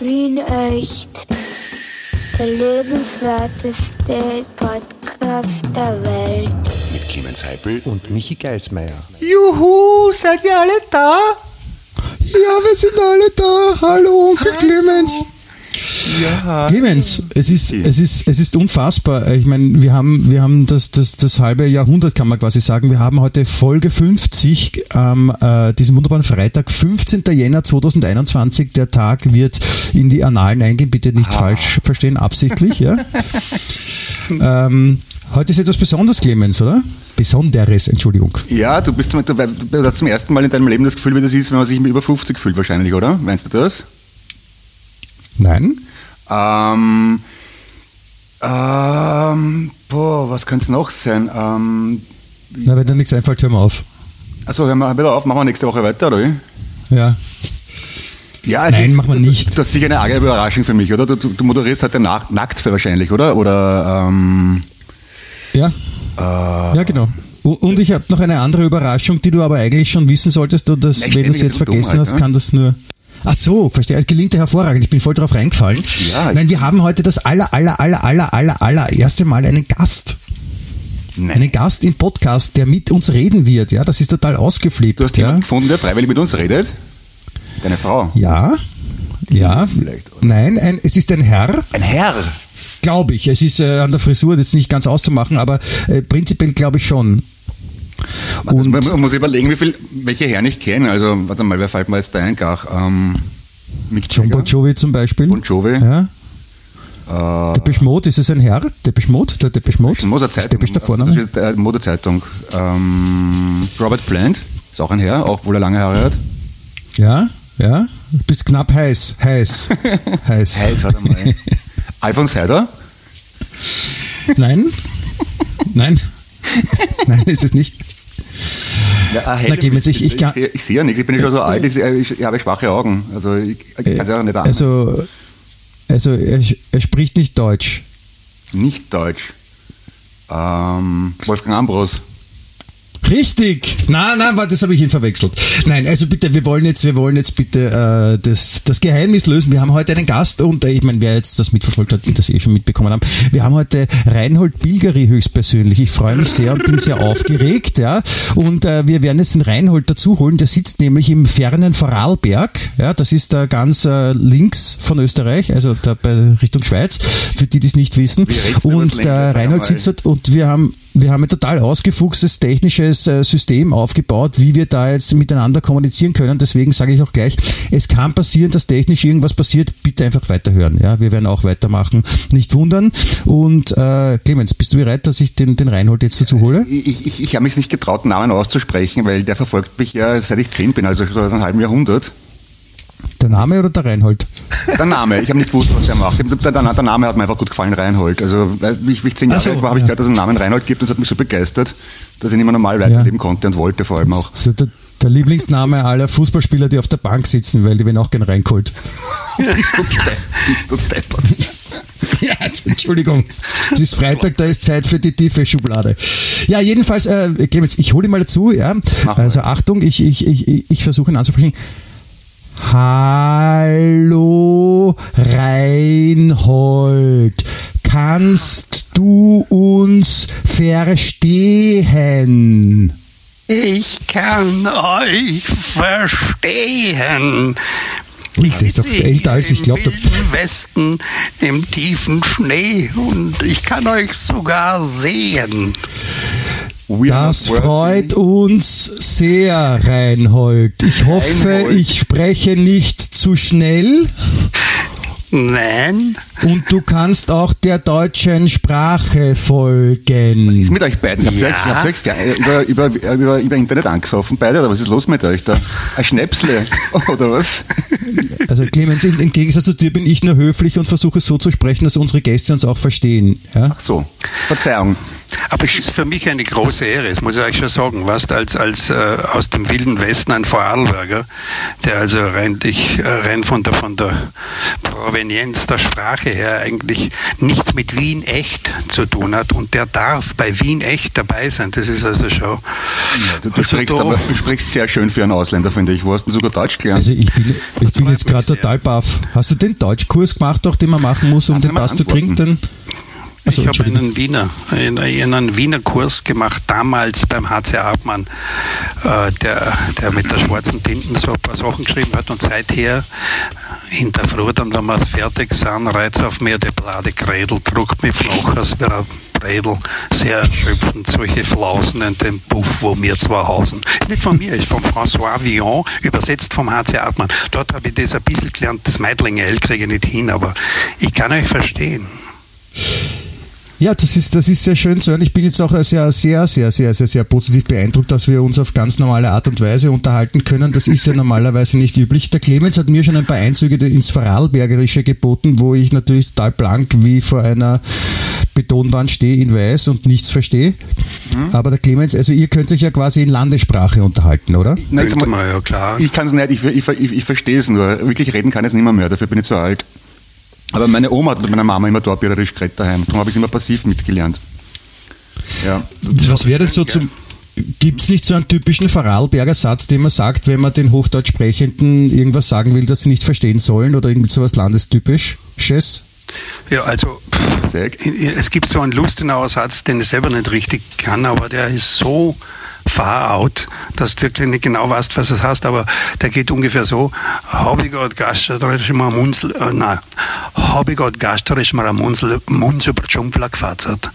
Wien echt. Der lebenswerteste Podcast der Welt. Mit Clemens Heipel und Michi Geismeier. Juhu, seid ihr alle da? Ja, wir sind alle da. Hallo, Onkel Clemens. Ja. Clemens, es ist, es ist, es ist unfassbar. Ich meine, wir haben, wir haben das, das, das halbe Jahrhundert, kann man quasi sagen. Wir haben heute Folge 50 am äh, diesem wunderbaren Freitag, 15. Jänner 2021. Der Tag wird in die Annalen eingehen. Bitte nicht ah. falsch verstehen, absichtlich. ja. ähm, heute ist etwas Besonderes, Clemens, oder? Besonderes, Entschuldigung. Ja, du bist du, du hast zum ersten Mal in deinem Leben das Gefühl, wie das ist, wenn man sich über 50 fühlt, wahrscheinlich, oder? Meinst du das? Nein. Ähm, ähm, boah, was könnte es noch sein? Ähm, Na, wenn dir nichts einfällt, hören wir auf. Achso, hören wir wieder auf, machen wir nächste Woche weiter, oder wie? Ja. Ja, Nein, ist, machen wir nicht. Das ist sicher eine arge Überraschung für mich, oder? Du, du moderierst heute halt nackt für wahrscheinlich, oder? Oder ähm, Ja. Äh, ja, genau. Und ich habe noch eine andere Überraschung, die du aber eigentlich schon wissen solltest, du das, wenn du es jetzt vergessen hast, kann das nur. Ach so, verstehe. Es gelingt dir hervorragend. Ich bin voll drauf reingefallen. Ja, Nein, wir haben heute das aller, aller, aller, aller, aller, aller erste Mal einen Gast. Nein. Einen Gast im Podcast, der mit uns reden wird. Ja, das ist total ausgeflippt. Du hast jemanden gefunden, der freiwillig mit uns redet? Deine Frau? Ja. Ja. Vielleicht, oder? Nein, ein, es ist ein Herr. Ein Herr? Glaube ich. Es ist äh, an der Frisur jetzt nicht ganz auszumachen, aber äh, prinzipiell glaube ich schon. Und man muss überlegen, wie viel, welche Herren ich kenne. Also, warte mal, wer fällt mir jetzt da ein? Ähm, John Bon Jovi zum Beispiel. Bon Jovi. Ja. Äh, Depeche Mode, ist es ein Herr? Depeche Mode? Der Depeche Mode? Modezeitung. Depeche der Vorname? Äh, Modezeitung. Ähm, Robert Plant ist auch ein Herr, auch wohl er lange Haare hat. Ja, ja. Du bist knapp heiß. Heiß. heiß. Heiß, warte mal. Alfons Heider? Nein. Nein. Nein, ist es nicht. Ja, ah, Na, Clemens, ich, ich, ich, ich, sehe ja nichts, ich bin ja schon so alt, ich, ich, habe schwache Augen. Also ich, kann es ja auch nicht an. Also, also er, er, spricht nicht Deutsch. Nicht Deutsch. Ähm, Wolfgang Ambros. Richtig. Nein, nein, warte, das habe ich ihn verwechselt. Nein, also bitte, wir wollen jetzt, wir wollen jetzt bitte äh, das, das Geheimnis lösen. Wir haben heute einen Gast und äh, ich meine, wer jetzt das mitverfolgt hat, die das eh schon mitbekommen haben. Wir haben heute Reinhold Bilgeri höchstpersönlich. Ich freue mich sehr und bin sehr aufgeregt, ja. Und äh, wir werden jetzt den Reinhold dazu holen. Der sitzt nämlich im fernen Vorarlberg. Ja, das ist da ganz äh, links von Österreich, also da bei Richtung Schweiz, für die, die es nicht wissen. Und der Reinhold sitzt dort und wir haben wir haben ein total ausgefuchstes technisches äh, System aufgebaut, wie wir da jetzt miteinander kommunizieren können. Deswegen sage ich auch gleich, es kann passieren, dass technisch irgendwas passiert. Bitte einfach weiterhören. Ja, wir werden auch weitermachen. Nicht wundern. Und äh, Clemens, bist du bereit, dass ich den, den Reinhold jetzt dazu hole? Ich, ich, ich habe mich nicht getraut, Namen auszusprechen, weil der verfolgt mich ja seit ich zehn bin, also schon seit einem halben Jahrhundert. Der Name oder der Reinhold? Der Name. Ich habe nicht gewusst, was er macht. Der, der, der, Name hat mir einfach gut gefallen, Reinhold. Also, wie ich, zehn Jahre so, alt war, habe ich gehört, dass es einen Namen Reinhold gibt und das hat mich so begeistert, dass ich nicht mehr normal weiterleben ja. konnte und wollte vor allem auch. So der, der, Lieblingsname aller Fußballspieler, die auf der Bank sitzen, weil die werden auch gern reingeholt. bist du, bist du deppert. Ja, Entschuldigung. Es ist Freitag, da ist Zeit für die tiefe Schublade. Ja, jedenfalls, äh, Clemens, ich hole ihn mal dazu. Ja. Also Achtung, ich, ich, ich, ich versuche ihn anzusprechen. Hallo Reinhold, kannst du uns verstehen? Ich kann euch verstehen. Ich ist doch älter als ich glaube. Im Westen im tiefen Schnee und ich kann euch sogar sehen. Das freut uns sehr, Reinhold. Ich hoffe, Reinhold. ich spreche nicht zu schnell. Nein. Und du kannst auch der deutschen Sprache folgen. Was ist mit euch beiden? Habt ihr ja. euch, habt ihr euch über, über, über, über, Internet angesoffen, beide? Oder was ist los mit euch da? Ein Schnäpsle, oder was? Also Clemens, im Gegensatz zu dir bin ich nur höflich und versuche so zu sprechen, dass unsere Gäste uns auch verstehen. Ja? Ach so, Verzeihung. Aber es ist für mich eine große Ehre, das muss ich euch schon sagen, was als, als äh, aus dem wilden Westen ein Vorarlberger, der also rein, ich, äh, rein von der, von der Provenienz der Sprache her eigentlich nichts mit Wien echt zu tun hat und der darf bei Wien echt dabei sein. Das ist also schon. Ja, du, du, also sprichst aber, du sprichst sehr schön für einen Ausländer, finde ich. Wo hast du sogar Deutsch gelernt? Also ich bin, ich bin jetzt gerade total baff. Hast du den Deutschkurs gemacht, auch den man machen muss, um Kannst den Pass zu kriegen? Dann also, ich habe einen Wiener, einen Wiener Kurs gemacht, damals beim HC Hartmann, äh, der, der mit der schwarzen Tinten so ein paar Sachen geschrieben hat und seither hinterfragt dann, wenn wir fertig sind, reizt auf mir der Blade Gredel, druckt mich flach, als wäre ein Bredel, sehr erschöpfend, solche Flausen in dem Puff, wo wir zwar hausen. Ist nicht von mir, ist von François Villon, übersetzt vom HC Hartmann. Dort habe ich das ein bisschen gelernt, das Meidlinge L kriege ich nicht hin, aber ich kann euch verstehen. Ja, das ist, das ist sehr schön zu hören. Ich bin jetzt auch sehr, sehr, sehr, sehr, sehr, sehr positiv beeindruckt, dass wir uns auf ganz normale Art und Weise unterhalten können. Das ist ja normalerweise nicht üblich. Der Clemens hat mir schon ein paar Einzüge ins Vorarlbergerische geboten, wo ich natürlich total blank wie vor einer Betonwand stehe in Weiß und nichts verstehe. Mhm. Aber der Clemens, also ihr könnt euch ja quasi in Landessprache unterhalten, oder? Nein, mal, ja, klar. Ich kann es nicht, ich, ich, ich, ich verstehe es nur. Wirklich reden kann ich es nicht mehr, mehr, dafür bin ich zu alt. Aber meine Oma hat mit meiner Mama immer torpederisch geredet daheim. Darum habe ich immer passiv mitgelernt. Ja. Was wäre denn so zum. Gibt es nicht so einen typischen Vorarlberger Satz, den man sagt, wenn man den Hochdeutsch Sprechenden irgendwas sagen will, das sie nicht verstehen sollen oder irgend sowas Landestypisches? Ja, also es gibt so einen Lustenauer Satz, den ich selber nicht richtig kann, aber der ist so far out, dass du wirklich nicht genau weißt, was es heißt, aber der geht ungefähr so, habe ich gerade gasterisch mal Munzel, äh, nein, habe ich gerade gasterisch mal Munzel, Munz über die Schumpfler gefatzert.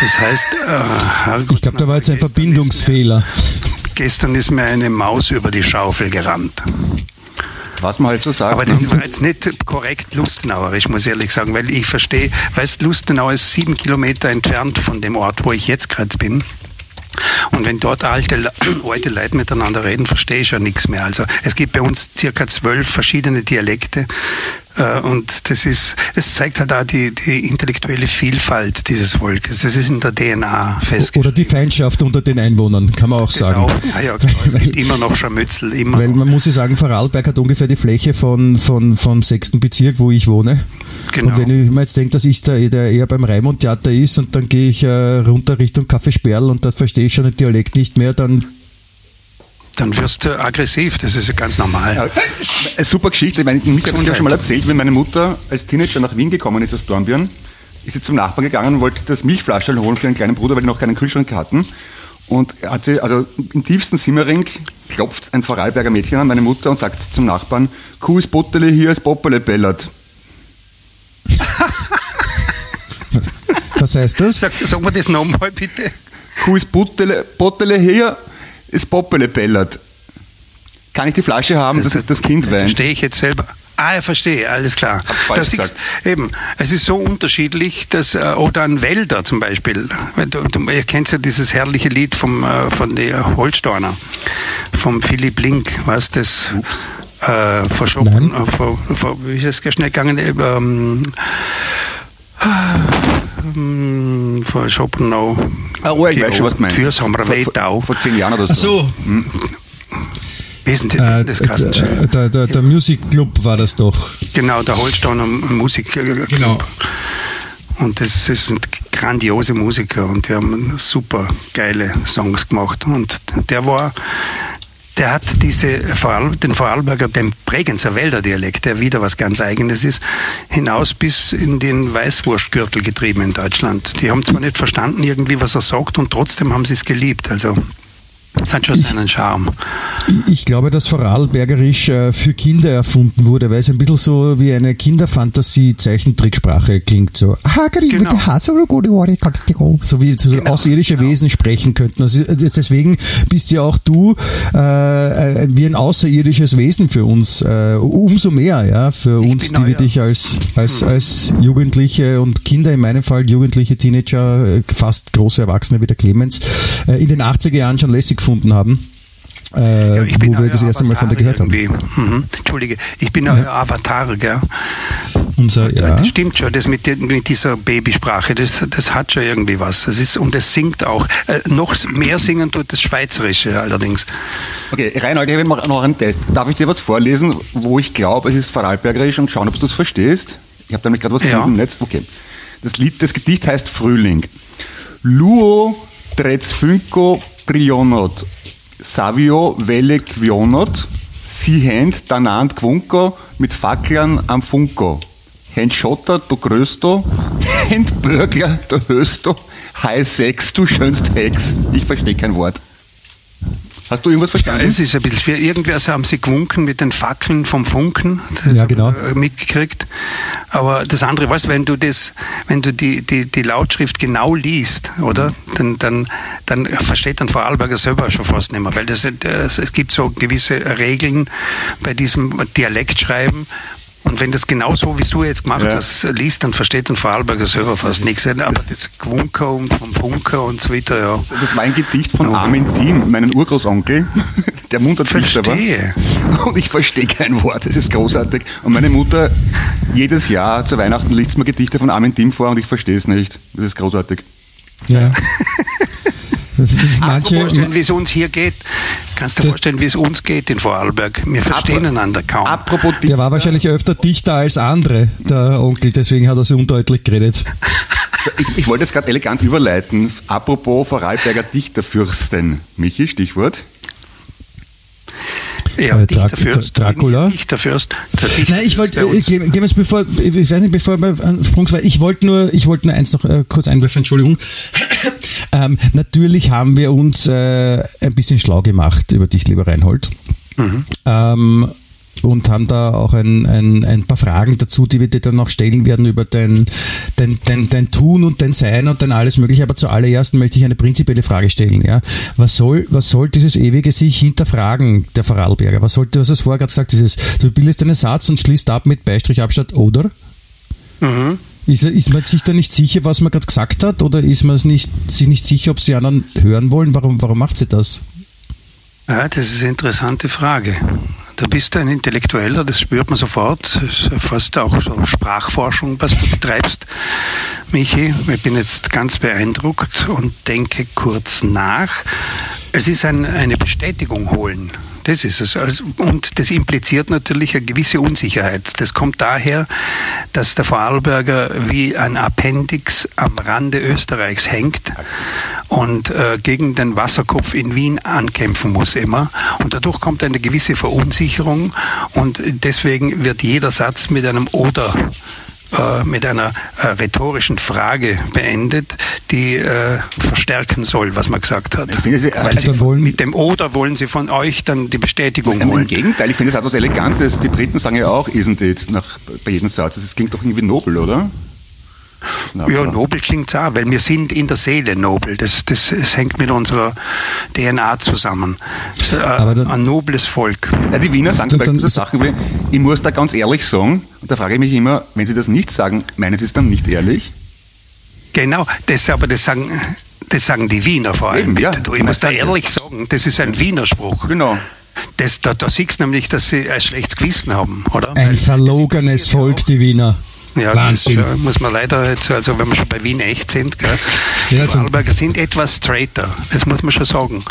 Das heißt, äh, ich glaube, da war jetzt ein Verbindungsfehler. Ist gestern ist mir eine Maus über die Schaufel gerannt. Was man halt so sagt. Aber das ne? war jetzt nicht korrekt lustenauerisch, muss ich ehrlich sagen, weil ich verstehe, weißt Lustenau ist sieben Kilometer entfernt von dem Ort, wo ich jetzt gerade bin. Und wenn dort alte, alte Leute miteinander reden, verstehe ich ja nichts mehr. Also es gibt bei uns circa zwölf verschiedene Dialekte. Äh, und das ist, es zeigt halt auch die, die intellektuelle Vielfalt dieses Volkes. Das ist in der DNA festgestellt. Oder die Feindschaft unter den Einwohnern, kann man auch das sagen. Auch, ja, ja, klar, es gibt immer noch Scharmützel. Immer weil man muss ja sagen, Vorarlberg hat ungefähr die Fläche von, von, vom sechsten Bezirk, wo ich wohne. Genau. Und wenn ich mir jetzt denke, dass ich da, eher beim Raimund Theater ist und dann gehe ich äh, runter Richtung Café Sperl und da verstehe ich schon den Dialekt nicht mehr, dann dann wirst du aggressiv. Das ist ganz normal. Ja, eine super Geschichte. Ich, meine, ich habe es schon mal erzählt, wenn meine Mutter als Teenager nach Wien gekommen ist aus Dornbirn, ist sie zum Nachbarn gegangen und wollte das Milchflaschel holen für ihren kleinen Bruder, weil die noch keinen Kühlschrank hatten. Und hat sie, also im tiefsten Simmering klopft ein Vorarlberger Mädchen an meine Mutter und sagt zum Nachbarn, Kuh ist Bottele, hier ist Poppele bellert. Was heißt das? Sag, sag mal das nochmal bitte. Kuh ist Bottele, Bottele hier, ist Poppele bellert. Kann ich die Flasche haben, das, dass das Kind weint? Verstehe ich jetzt selber. Ah, ich verstehe, alles klar. Das ist, eben, es ist so unterschiedlich, dass, äh, oder ein Wälder zum Beispiel. Du, du, ihr kennt ja dieses herrliche Lied vom, äh, von der Holsteiner, vom Philipp Link, was das äh, verschoben, äh, vor, vor, wie ist es schnell gegangen? Ähm, ähm, vor Schopenau. Ah, oh, ich weiß schon, was du meinst. Türs haben wir vor, vor zehn Jahren oder so. Ach so. Hm. Äh, äh, der, der, der Music Club war das doch. Genau, der Holsteiner Musik Club. Genau. Und das, das, sind grandiose Musiker und die haben super geile Songs gemacht. Und der war, der hat diese den Vorarlberger, den Bregenzer Wälder Dialekt, der wieder was ganz Eigenes ist, hinaus bis in den Weißwurstgürtel getrieben in Deutschland. Die haben zwar nicht verstanden irgendwie, was er sagt und trotzdem haben sie es geliebt. Also das hat schon seinen Charme. Ich glaube, dass Vorarlbergerisch äh, für Kinder erfunden wurde, weil es ein bisschen so wie eine Kinderfantasie-Zeichentricksprache klingt. So, genau. so wie so genau, außerirdische genau. Wesen sprechen könnten. Also deswegen bist ja auch du äh, äh, wie ein außerirdisches Wesen für uns. Äh, umso mehr, ja, für ich uns, die wir dich als, als, hm. als Jugendliche und Kinder, in meinem Fall Jugendliche, Teenager, äh, fast große Erwachsene wie der Clemens, äh, in den 80er Jahren schon lässig gefunden haben. Äh, ja, wo wir das erste Mal von dir gehört haben. Mhm. Entschuldige, ich bin euer ja. Avatar, gell? Unser, ja. Das stimmt schon, das mit, mit dieser Babysprache, das, das hat schon irgendwie was. Das ist, und es singt auch. Äh, noch mehr singen tut das Schweizerische allerdings. Okay, Reinhold, ich habe noch einen Test. Darf ich dir was vorlesen, wo ich glaube, es ist Vorarlbergerisch und schauen, ob du es verstehst? Ich habe nämlich gerade was ja. im Netz. Okay. Das Lied, das Gedicht heißt Frühling. Luo trezfünko prionot, savio vele quionot, sie hend danant quunko mit Facklern am Funko. Hend Schotter, du Größto, Hend Bürgler, du Hösto, High Sex, du schönst Hex. Ich verstehe kein Wort. Hast du irgendwas verstanden? Ja, es ist ein bisschen schwer. Irgendwer haben sie gewunken mit den Fackeln vom Funken. Das ja, genau. Mitgekriegt. Aber das andere, weißt wenn du das, wenn du die, die, die Lautschrift genau liest, oder? Dann, dann, dann versteht dann Vorarlberger selber schon fast nicht mehr. Weil das, das, es gibt so gewisse Regeln bei diesem Dialektschreiben, und wenn das genau so, wie du jetzt gemacht ja. hast, liest, dann versteht ein Vorarlberger selber fast nichts. Aber das Gewunker und vom Funker und so weiter, ja. Das war ein Gedicht von. Armin Thiem, meinem Urgroßonkel, der Mundartdichter war. Und ich verstehe kein Wort, das ist großartig. Und meine Mutter, jedes Jahr zu Weihnachten liest mir Gedichte von Armin Thiem vor und ich verstehe es nicht. Das ist großartig. Ja. Manche, du vorstellen, wie es uns hier geht. Kannst du dir vorstellen, wie es uns geht in Vorarlberg? Wir verstehen Apro einander kaum. Apropos der war wahrscheinlich öfter dichter als andere, der Onkel, deswegen hat er so undeutlich geredet. Ich, ich wollte es gerade elegant überleiten. Apropos Vorarlberger Dichterfürsten. Michi, Stichwort. Ja, äh, Dra Dichterfürst. Dracula. Dichterfürst. Nein, ich wollte, äh, gehen wir bevor, ich weiß nicht, bevor wir Sprung ich wollte nur, ich wollte nur eins noch äh, kurz einwerfen, Entschuldigung. ähm, natürlich haben wir uns äh, ein bisschen schlau gemacht über dich, lieber Reinhold. Mhm. Ähm, und haben da auch ein, ein, ein paar Fragen dazu, die wir dir dann noch stellen werden über dein, dein, dein, dein Tun und dein Sein und dein alles Mögliche. Aber zuallererst möchte ich eine prinzipielle Frage stellen. Ja? Was, soll, was soll dieses ewige sich hinterfragen, der Vorarlberger? Was sollte, was hast du vorher gerade gesagt, dieses, du bildest einen Satz und schließt ab mit Beistrich Abstatt oder? Mhm. Ist, ist man sich da nicht sicher, was man gerade gesagt hat, oder ist man nicht, sich nicht sicher, ob sie anderen hören wollen? Warum, warum macht sie das? Ja, das ist eine interessante Frage. Da bist du ein Intellektueller, das spürt man sofort. Das ist fast auch so Sprachforschung, was du betreibst, Michi. Ich bin jetzt ganz beeindruckt und denke kurz nach. Es ist ein, eine Bestätigung holen. Das ist es. Also, und das impliziert natürlich eine gewisse Unsicherheit. Das kommt daher, dass der Vorarlberger wie ein Appendix am Rande Österreichs hängt und äh, gegen den Wasserkopf in Wien ankämpfen muss immer. Und dadurch kommt eine gewisse Verunsicherung und deswegen wird jeder Satz mit einem Oder äh, mit einer äh, rhetorischen Frage beendet, die äh, verstärken soll, was man gesagt hat. Sie, Sie, wollen mit dem Oder wollen Sie von euch dann die Bestätigung holen. Im Gegenteil, ich finde es etwas Elegantes. Die Briten sagen ja auch, isn't it, nach, bei jedem Satz. Das klingt doch irgendwie nobel, oder? Ja, nobel klingt auch, weil wir sind in der Seele nobel. Das, das, das hängt mit unserer DNA zusammen. Äh, dann, ein nobles Volk. Ja, die Wiener sagen zum Beispiel so Sachen wie, ich muss da ganz ehrlich sagen, und da frage ich mich immer, wenn sie das nicht sagen, meinen sie es dann nicht ehrlich? Genau, das, aber das sagen, das sagen die Wiener vor allem. Eben, ja. Du, ich muss da ehrlich sagen, das ist ein Wiener Spruch. Genau. Das, da, da siehst du nämlich, dass sie ein schlechtes Gewissen haben, oder? Ein verlogenes Volk, die Wiener. Ja, Wahnsinn. Das, muss man leider jetzt, also wenn wir schon bei Wien echt sind, gell, ja, Vorarlberger sind etwas straighter, das muss man schon sagen.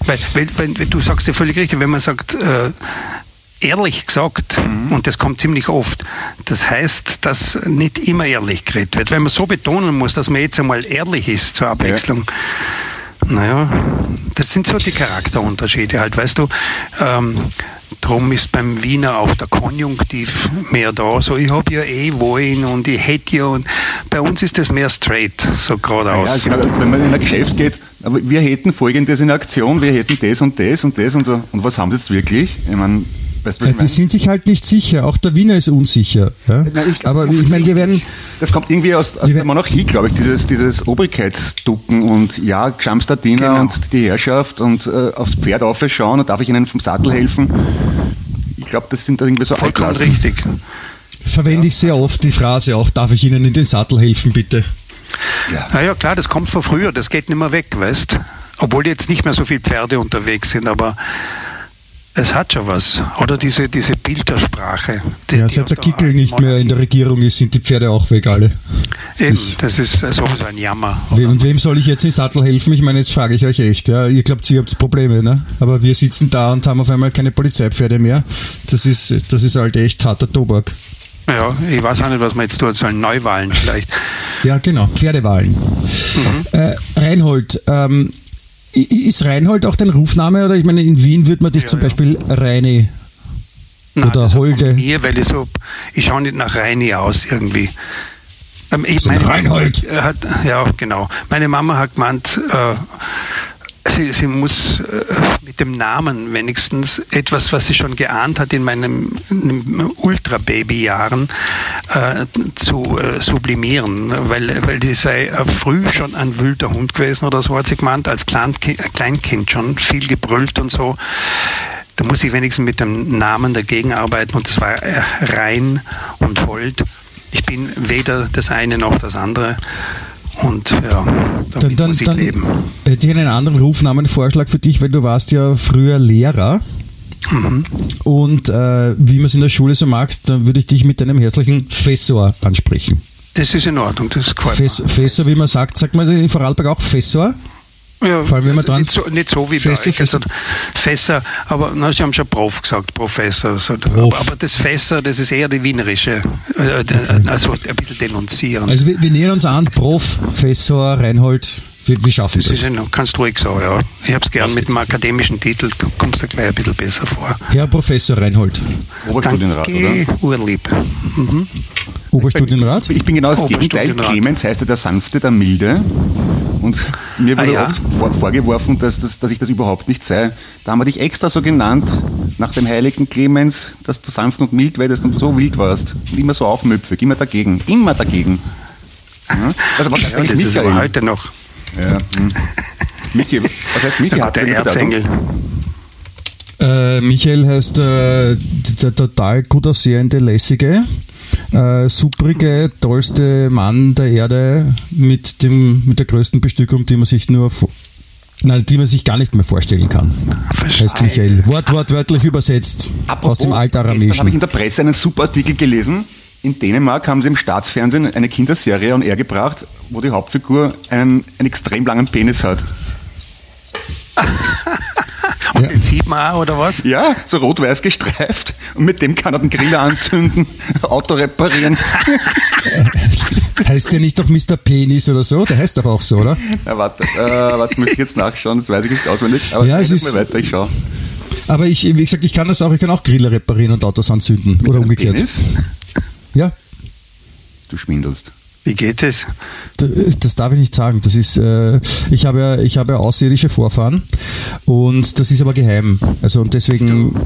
Weil, wenn, wenn, du sagst ja völlig richtig, wenn man sagt, äh, ehrlich gesagt, mhm. und das kommt ziemlich oft, das heißt, dass nicht immer ehrlich geredet wird. Wenn man so betonen muss, dass man jetzt einmal ehrlich ist zur Abwechslung, ja. Naja, das sind so die Charakterunterschiede halt, weißt du. Ähm, Drum ist beim Wiener auch der Konjunktiv mehr da. So, ich habe ja eh wollen und ich hätte ja. Und bei uns ist das mehr straight, so geradeaus. Ja, genau. Wenn man in ein Geschäft geht, wir hätten folgendes in Aktion, wir hätten das und das und das und so. Und was haben sie jetzt wirklich? Ich meine, Weißt ja, die sind sich halt nicht sicher. Auch der Wiener ist unsicher. Ja? Na, ich, aber ich meine, wir werden. Das kommt irgendwie aus, aus der Monarchie, glaube ich, dieses, dieses Obrigkeitsducken und ja, Schamstadiner genau. und die Herrschaft und äh, aufs Pferd aufschauen und darf ich ihnen vom Sattel helfen. Ich glaube, das sind da irgendwie so Vollkommen richtig. Verwende ja. ich sehr oft die Phrase auch, darf ich Ihnen in den Sattel helfen, bitte? Ja. Naja, klar, das kommt von früher, das geht nicht mehr weg, weißt Obwohl jetzt nicht mehr so viele Pferde unterwegs sind, aber es hat schon was. Oder diese, diese Bildersprache. Die, ja, seit der Kickel nicht mehr in der Regierung ist, sind die Pferde auch weg, alle. Das Eben, ist, das ist sowieso ein Jammer. Wem, und wem soll ich jetzt in Sattel helfen? Ich meine, jetzt frage ich euch echt. Ja, ihr glaubt, ihr habt Probleme, ne? aber wir sitzen da und haben auf einmal keine Polizeipferde mehr. Das ist, das ist halt echt harter Tobak. Ja, ich weiß auch nicht, was man jetzt tun soll. Neuwahlen vielleicht. Ja, genau, Pferdewahlen. Mhm. Äh, Reinhold, ähm, ist Reinhold auch dein Rufname oder ich meine, in Wien würde man dich ja, zum ja. Beispiel Reini Nein, oder Holde. Mir, weil ich so, ich schaue nicht nach Reini aus irgendwie. Ähm, ich, meine, Reinhold. Hat, ja, genau. Meine Mama hat gemeint, äh, sie, sie muss äh, mit dem Namen wenigstens etwas, was sie schon geahnt hat in meinen Ultra-Baby-Jahren, äh, zu äh, sublimieren, weil, weil die sei früh schon ein wilder Hund gewesen oder so hat sie gemeint, als Kleinkind, Kleinkind schon viel gebrüllt und so. Da muss ich wenigstens mit dem Namen dagegen arbeiten und das war äh, Rein und Hold. Ich bin weder das eine noch das andere. Und ja, dann, dann, muss ich dann leben. Hätte ich einen anderen Rufnamenvorschlag für dich, weil du warst ja früher Lehrer. Mhm. Und äh, wie man es in der Schule so mag, dann würde ich dich mit deinem herzlichen Fessor ansprechen. Das ist in Ordnung, das gefällt Fes, Fessor, wie man sagt, sagt man in Vorarlberg auch Fessor? Ja, Vor allem, wenn man dran nicht, so, nicht so wie Fässer, bei euch. Fässer. Also Fässer, aber na, Sie haben schon Prof gesagt, Professor. Also, Prof. Aber, das Fässer, das ist eher die wienerische, äh, okay. also ein bisschen denunzieren. Also wir, wir nähern uns an, Prof, Fessor, Reinhold, wie, wie schaffen Sie das? das? Ist, kannst ruhig sagen, ja. Ich habe es gern mit einem akademischen Titel, kommst du gleich ein bisschen besser vor. Herr Professor Reinhold. Oberstudienrat, Danke, oder? Urlieb. Mhm. Oberstudienrat? Ich bin genau das Gegenteil. Clemens heißt ja der Sanfte, der Milde. Und mir wurde ah, ja. oft vor, vorgeworfen, dass, das, dass ich das überhaupt nicht sei. Da haben wir dich extra so genannt, nach dem heiligen Clemens, dass du sanft und mild werdest und so wild warst. Und immer so aufmüpfig, immer dagegen. Immer dagegen. Ja? Also was ja, das Michael? ist aber heute noch. Ja. Hm. Michi, was heißt Michi? Der, der Erzengel. Äh, Michael heißt äh, der total gut aussehende, lässige äh, suprige, tollste Mann der Erde mit, dem, mit der größten Bestückung, die man sich nur Nein, die man sich gar nicht mehr vorstellen kann. Verstehe. Heißt Michael. Wort, wortwörtlich übersetzt Apropos, aus dem Altaramäischen. habe ich in der Presse einen super Artikel gelesen. In Dänemark haben sie im Staatsfernsehen eine Kinderserie on air gebracht, wo die Hauptfigur einen, einen extrem langen Penis hat. Und ja. den sieht man auch, oder was? Ja, so rot-weiß gestreift. Und mit dem kann er den Grill anzünden, Auto reparieren. heißt der nicht doch Mr. Penis oder so? Der heißt aber auch so, oder? Ja, warte, äh, warte, muss ich jetzt nachschauen, das weiß ich nicht auswendig. Aber ja, es ist, mal weiter, ich schaue. Aber ich, wie gesagt, ich kann das auch, ich kann auch Grille reparieren und Autos anzünden. Mit oder umgekehrt. Penis? Ja. Du schwindelst. Wie geht es? Das darf ich nicht sagen. Das ist, äh, ich habe ja, ich habe ja außerirdische Vorfahren und das ist aber geheim. Also und deswegen,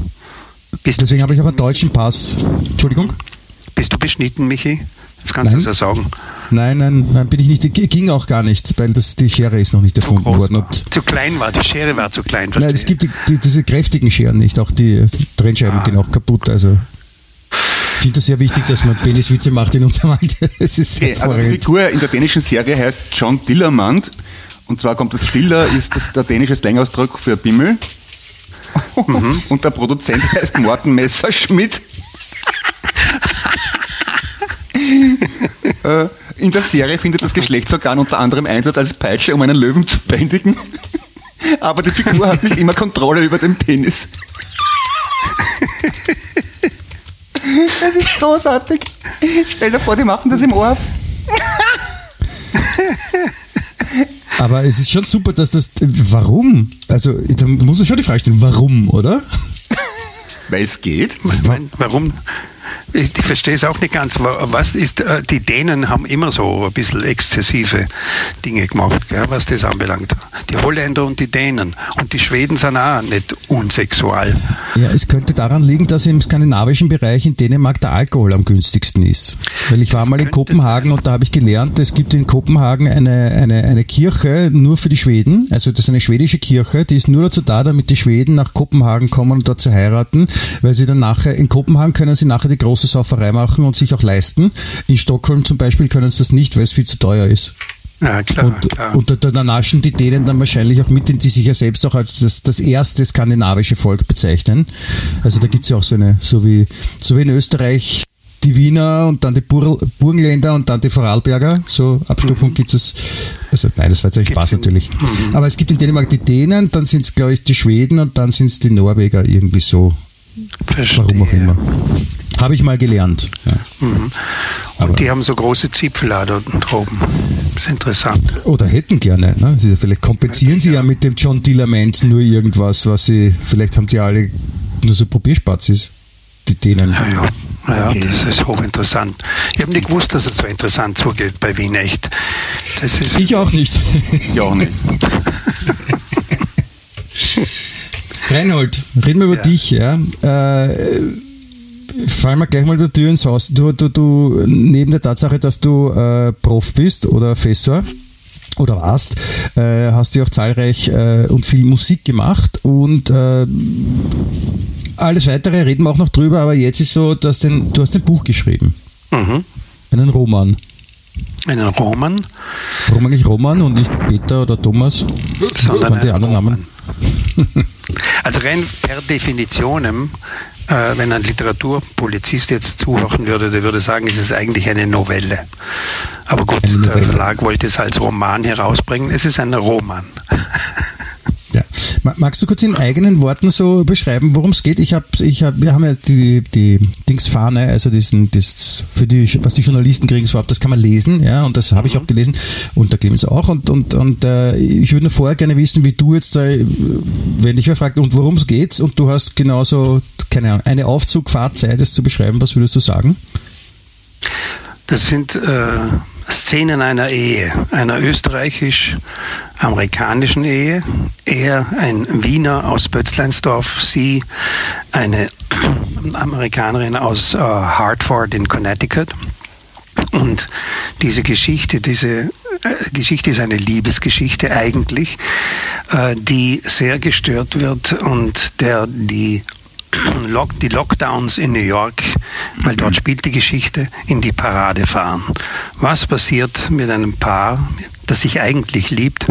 bist deswegen habe ich auch einen deutschen Pass. Entschuldigung. Bist du beschnitten, Michi? Das kannst nein. du ja sagen. Nein, nein, nein, bin ich nicht. Ging auch gar nicht, weil das, die Schere ist noch nicht erfunden worden. Und zu klein war, die Schere war zu klein. Nein, es gibt die, die, diese kräftigen Scheren nicht, auch die Trennscheiben ah. gehen auch kaputt. Also finde das sehr wichtig, dass man Peniswitze macht in unserem Alter. Es ist sehr okay, also die Figur in der dänischen Serie heißt John Dillermand. Und zwar kommt das Diller, ist das der dänische Slangausdruck für Bimmel. Mhm. Und der Produzent heißt Morten Messerschmidt. Äh, in der Serie findet das Geschlechtsorgan unter anderem Einsatz als Peitsche, um einen Löwen zu bändigen. Aber die Figur hat nicht immer Kontrolle über den Penis. Das ist großartig. Stell dir vor, die machen das im Ohr. Aber es ist schon super, dass das. Warum? Also, da muss ich schon die Frage stellen, warum, oder? Weil es geht. Warum? Ich, ich verstehe es auch nicht ganz. Was ist, äh, die Dänen haben immer so ein bisschen exzessive Dinge gemacht, gell, was das anbelangt. Die Holländer und die Dänen. Und die Schweden sind auch nicht unsexual. Ja, es könnte daran liegen, dass im skandinavischen Bereich in Dänemark der Alkohol am günstigsten ist. Weil ich war das mal in Kopenhagen und da habe ich gelernt, es gibt in Kopenhagen eine, eine, eine Kirche nur für die Schweden. Also das ist eine schwedische Kirche, die ist nur dazu da, damit die Schweden nach Kopenhagen kommen und dort zu heiraten, weil sie dann nachher, in Kopenhagen können sie nachher die große große Sauferei machen und sich auch leisten. In Stockholm zum Beispiel können sie das nicht, weil es viel zu teuer ist. Ja, klar, und, klar. und da, da naschen die Dänen dann wahrscheinlich auch mit, die sich ja selbst auch als das, das erste skandinavische Volk bezeichnen. Also mhm. da gibt es ja auch so eine, so wie, so wie in Österreich die Wiener und dann die Bur Burgenländer und dann die Vorarlberger. So Abstufung mhm. gibt es. Also nein, das war jetzt ein Spaß natürlich. Mhm. Aber es gibt in Dänemark die Dänen, dann sind es, glaube ich, die Schweden und dann sind es die Norweger irgendwie so Verstehe. Warum auch immer. Habe ich mal gelernt. Ja. Mhm. Und Aber die haben so große Zipfel da oben. Das ist interessant. Oder hätten gerne. Ne? Sie, vielleicht kompensieren sie ja mit dem John Dillerment nur irgendwas, was sie, vielleicht haben die alle nur so Probierspazis, die denen. Ja, ja. Ja, okay. das ist hochinteressant. Ich habe nicht gewusst, dass es so interessant zugeht bei Wien echt. Das ist ich auch nicht. Ich auch nicht. Reinhold, reden wir über ja. dich. Ja. Äh, fallen wir gleich mal die Tür ins Haus. Du, du, du, neben der Tatsache, dass du äh, Prof bist oder Fessor oder warst, äh, hast du auch zahlreich äh, und viel Musik gemacht und äh, alles weitere reden wir auch noch drüber, aber jetzt ist so, dass den, du hast ein Buch geschrieben. Mhm. Einen Roman. Einen Roman? Warum eigentlich Roman und nicht Peter oder Thomas? Sondern die anderen Namen. also rein per Definition, äh, wenn ein Literaturpolizist jetzt zuhören würde, der würde sagen, es ist eigentlich eine Novelle. Aber gut, der Verlag wollte es als Roman herausbringen. Es ist ein Roman. Ja. Magst du kurz in eigenen Worten so beschreiben, worum es geht? Ich habe, ich hab, wir haben ja die, die Dingsfahne, also diesen, das für die, was die Journalisten kriegen, so ab, das kann man lesen, ja, und das habe ich mhm. auch gelesen und der Clemens auch. Und, und, und äh, ich würde nur vorher gerne wissen, wie du jetzt, äh, wenn ich wer fragt, und worum es geht, und du hast genauso, keine Ahnung, eine Aufzugfahrzeit, das zu beschreiben, was würdest du sagen? Das sind äh Szenen einer Ehe, einer österreichisch-amerikanischen Ehe. Er ein Wiener aus Bötzleinsdorf, sie eine Amerikanerin aus äh, Hartford in Connecticut. Und diese Geschichte, diese äh, Geschichte ist eine Liebesgeschichte eigentlich, äh, die sehr gestört wird und der die die Lockdowns in New York, weil dort spielt die Geschichte, in die Parade fahren. Was passiert mit einem Paar, das sich eigentlich liebt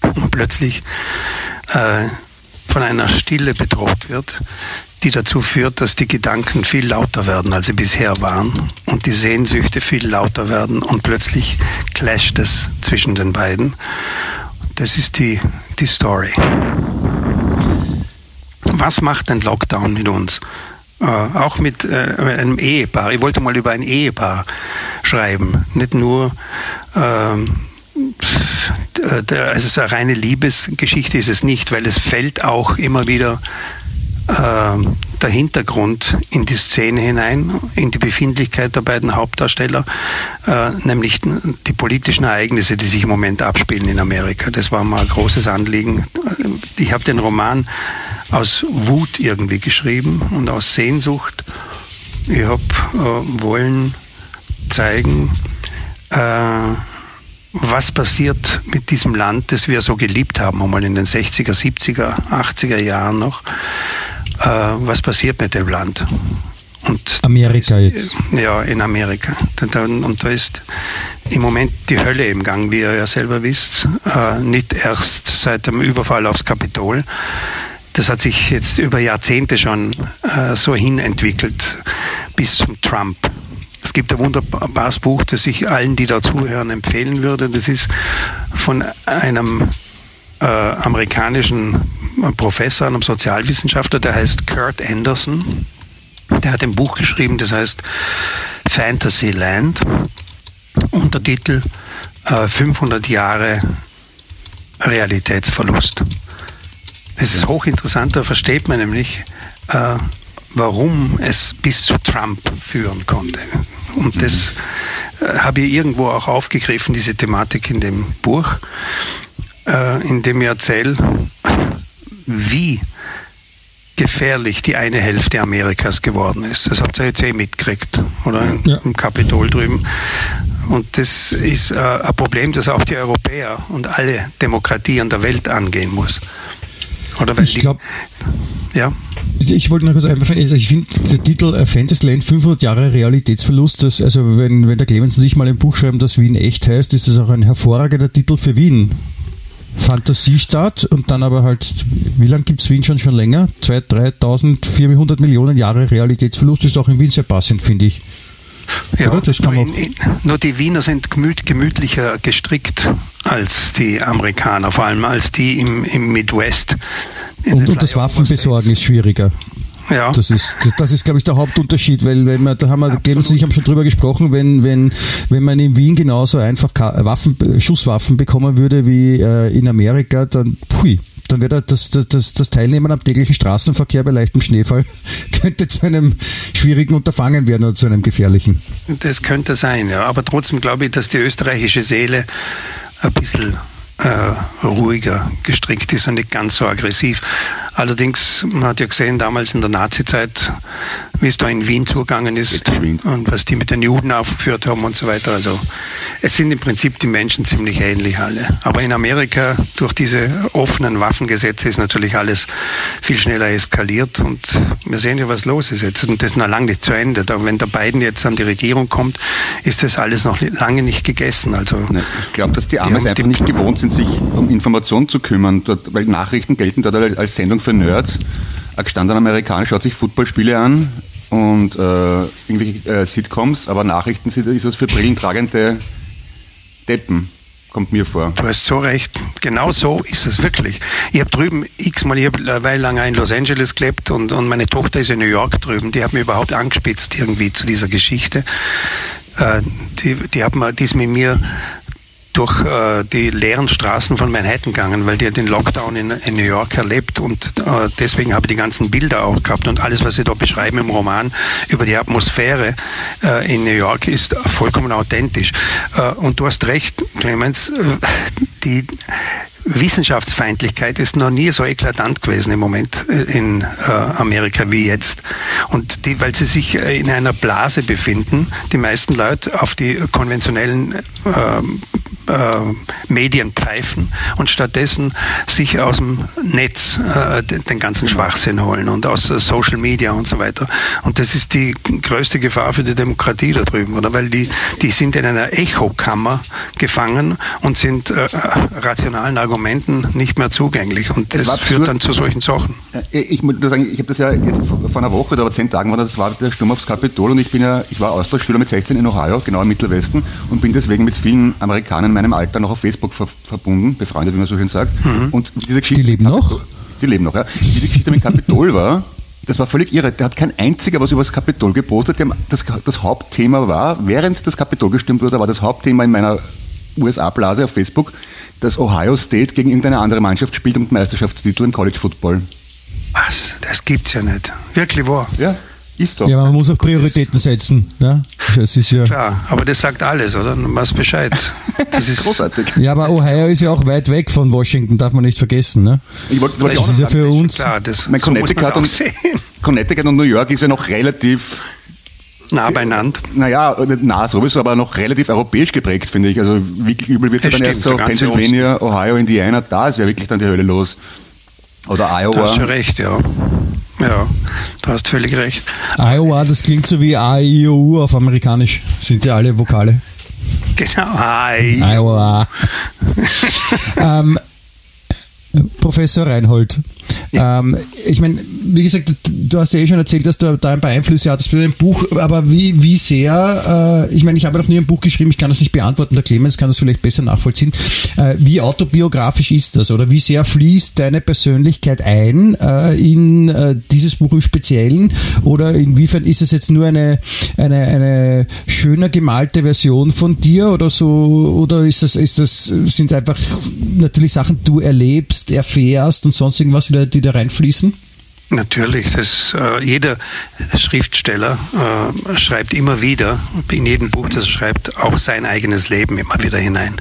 und plötzlich äh, von einer Stille bedroht wird, die dazu führt, dass die Gedanken viel lauter werden, als sie bisher waren und die Sehnsüchte viel lauter werden und plötzlich clasht es zwischen den beiden. Das ist die, die Story was macht ein Lockdown mit uns? Äh, auch mit äh, einem Ehepaar. Ich wollte mal über ein Ehepaar schreiben, nicht nur ähm, also so eine reine Liebesgeschichte ist es nicht, weil es fällt auch immer wieder äh, der Hintergrund in die Szene hinein, in die Befindlichkeit der beiden Hauptdarsteller, äh, nämlich die politischen Ereignisse, die sich im Moment abspielen in Amerika. Das war mal ein großes Anliegen. Ich habe den Roman aus Wut irgendwie geschrieben und aus Sehnsucht. Ich habe äh, wollen zeigen, äh, was passiert mit diesem Land, das wir so geliebt haben, einmal in den 60er, 70er, 80er Jahren noch. Äh, was passiert mit dem Land? Und Amerika ist, jetzt. Ja, in Amerika. Und da ist im Moment die Hölle im Gang, wie ihr ja selber wisst. Äh, nicht erst seit dem Überfall aufs Kapitol, das hat sich jetzt über Jahrzehnte schon äh, so hin entwickelt bis zum Trump. Es gibt ein wunderbares Buch, das ich allen, die da zuhören, empfehlen würde. Das ist von einem äh, amerikanischen Professor, einem Sozialwissenschaftler, der heißt Kurt Anderson. Der hat ein Buch geschrieben, das heißt Fantasyland. Untertitel äh, 500 Jahre Realitätsverlust. Es ist hochinteressant, da versteht man nämlich, äh, warum es bis zu Trump führen konnte. Und das äh, habe ich irgendwo auch aufgegriffen, diese Thematik in dem Buch, äh, in dem ich erzähle, wie gefährlich die eine Hälfte Amerikas geworden ist. Das habt ihr jetzt eh mitgekriegt, oder? Ja. Im Kapitol drüben. Und das ist äh, ein Problem, das auch die Europäer und alle Demokratien der Welt angehen muss. Oder weil ich glaube, ja. Ich wollte noch kurz einfach, also ich finde der Titel Fantasyland 500 Jahre Realitätsverlust, das, also wenn, wenn der Clemens und ich mal ein Buch schreiben, das Wien echt heißt, ist das auch ein hervorragender Titel für Wien. Fantasiestadt und dann aber halt, wie lange gibt es Wien schon? Schon länger? 2.000, 3.000, 400 Millionen Jahre Realitätsverlust ist auch in Wien sehr passend, finde ich. Ja, das kann nur, in, nur die Wiener sind gemüt, gemütlicher gestrickt als die Amerikaner, vor allem als die im, im Midwest. Und, und das Waffenbesorgen ist schwieriger. Ja. Das ist, das ist, glaube ich, der Hauptunterschied, weil wenn man, da haben wir, Clemens und ich haben schon drüber gesprochen, wenn, wenn, wenn man in Wien genauso einfach Waffen, Schusswaffen bekommen würde wie äh, in Amerika, dann, pui, dann wäre das, das, das, das Teilnehmen am täglichen Straßenverkehr bei leichtem Schneefall könnte zu einem schwierigen Unterfangen werden oder zu einem gefährlichen. Das könnte sein, ja. Aber trotzdem glaube ich, dass die österreichische Seele ein bisschen äh, ruhiger gestrickt ist und nicht ganz so aggressiv. Allerdings, man hat ja gesehen, damals in der Nazizeit, wie es da in Wien zugegangen ist und was die mit den Juden aufgeführt haben und so weiter. Also es sind im Prinzip die Menschen ziemlich ähnlich alle. Aber in Amerika durch diese offenen Waffengesetze ist natürlich alles viel schneller eskaliert und wir sehen ja, was los ist jetzt. Und das ist noch lange nicht zu Ende. Da, wenn der Biden jetzt an die Regierung kommt, ist das alles noch lange nicht gegessen. Also ich glaube, dass die Amis einfach nicht gewohnt sind, sich um Informationen zu kümmern, dort, weil Nachrichten gelten dort als Sendung für Nerds. Ein gestandener Amerikaner schaut sich Footballspiele an und äh, irgendwelche äh, Sitcoms, aber Nachrichten sind ist was für brillentragende Deppen kommt mir vor. Du hast so recht. Genau so ist es wirklich. Ich habe drüben x-mal, ich habe eine Weile lang in Los Angeles gelebt und, und meine Tochter ist in New York drüben. Die hat mir überhaupt angespitzt irgendwie zu dieser Geschichte. Äh, die, die, hat mir, die ist mit mir durch äh, die leeren Straßen von Manhattan gegangen, weil die den Lockdown in, in New York erlebt und äh, deswegen habe ich die ganzen Bilder auch gehabt und alles, was sie da beschreiben im Roman über die Atmosphäre äh, in New York ist vollkommen authentisch. Äh, und du hast recht, Clemens, äh, die Wissenschaftsfeindlichkeit ist noch nie so eklatant gewesen im Moment äh, in äh, Amerika wie jetzt. Und die, weil sie sich in einer Blase befinden, die meisten Leute auf die konventionellen äh, Medien pfeifen und stattdessen sich aus dem Netz äh, den ganzen Schwachsinn holen und aus äh, Social Media und so weiter. Und das ist die größte Gefahr für die Demokratie da drüben, oder? Weil die, die sind in einer Echokammer gefangen und sind äh, rationalen Argumenten nicht mehr zugänglich. Und das, das führt dann zu solchen Sachen. Ich muss nur sagen, ich habe das ja jetzt vor einer Woche oder zehn Tagen war das war der Sturm aufs Kapitol und ich bin ja, ich war Austauschschüler mit 16 in Ohio, genau im Mittelwesten und bin deswegen mit vielen Amerikanern meinem Alter noch auf Facebook ver verbunden, befreundet, wie man so schön sagt. Mhm. Und diese Geschichte. Die leben noch? Die leben noch, ja. Diese Geschichte mit Kapitol war, das war völlig irre. Der hat kein einziger was über das Kapitol gepostet. Das, das Hauptthema war, während das Kapitol gestimmt wurde, war das Hauptthema in meiner USA-Blase auf Facebook, dass Ohio State gegen irgendeine andere Mannschaft spielt um Meisterschaftstitel im College Football. Was? Das gibt's ja nicht. Wirklich wahr? Ja. Ist doch. Ja, man muss auch Prioritäten setzen. Ne? Das ist ja Klar, aber das sagt alles, oder? Du weißt Bescheid. Das ist großartig. Ja, aber Ohio ist ja auch weit weg von Washington, darf man nicht vergessen. Ne? Ich wollte, das, das ist ja für uns. Klar, das, mein so Connecticut, und, Connecticut und New York ist ja noch relativ nah beieinander. Naja, nah sowieso, aber noch relativ europäisch geprägt, finde ich. Also wirklich übel wird es ja dann erst so Pennsylvania, Ohio, Indiana, da ist ja wirklich dann die Hölle los. Oder Iowa. Du hast schon recht, ja. Ja, du hast völlig recht. Iowa, das klingt so wie A, I, O, U auf amerikanisch. Sind ja alle Vokale. Genau, I. Iowa. ähm, Professor Reinhold, ähm, ich meine, wie gesagt, du hast ja eh schon erzählt, dass du da ein paar Einflüsse hattest bei dem Buch, aber wie, wie sehr, äh, ich meine, ich habe noch nie ein Buch geschrieben, ich kann das nicht beantworten, der Clemens kann das vielleicht besser nachvollziehen. Äh, wie autobiografisch ist das oder wie sehr fließt deine Persönlichkeit ein äh, in äh, dieses Buch im Speziellen? Oder inwiefern ist es jetzt nur eine, eine, eine schöner gemalte Version von dir oder so? Oder ist das, ist das, sind einfach natürlich Sachen, die du erlebst, erfährst und sonst irgendwas, die die da reinfließen? Natürlich, das, äh, jeder Schriftsteller äh, schreibt immer wieder, in jedem Buch, das er schreibt, auch sein eigenes Leben immer wieder hinein.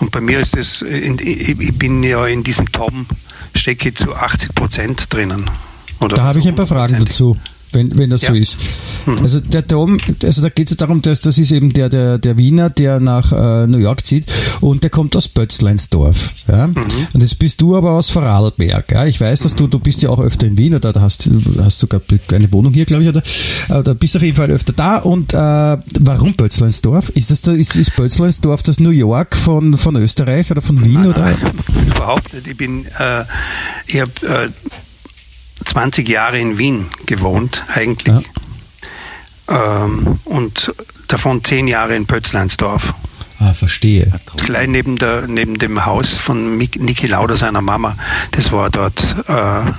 Und bei mir ist es, ich bin ja in diesem Tom, stecke zu 80 Prozent drinnen. Da habe ich ein paar Fragen dazu wenn, wenn das ja. so ist. Mhm. Also der Dom, also da geht es darum, dass das ist eben der, der, der Wiener, der nach äh, New York zieht und der kommt aus Bötzleinsdorf. Ja? Mhm. Und jetzt bist du aber aus Vorarlberg. Ja? Ich weiß, dass du, du bist ja auch öfter in Wien oder hast, hast sogar eine Wohnung hier, glaube ich, oder, oder bist auf jeden Fall öfter da. Und äh, warum Bötzleinsdorf? Ist das da, ist, ist Bötzleinsdorf das New York von, von Österreich oder von Wien? Nein, oder? Nein, überhaupt nicht. Ich bin, äh, ich habe äh, 20 Jahre in Wien gewohnt, eigentlich. Ja. Ähm, und davon 10 Jahre in Pötzleinsdorf. Ah, verstehe. Gleich neben, der, neben dem Haus von Niki Lauder, seiner Mama. Das war dort äh,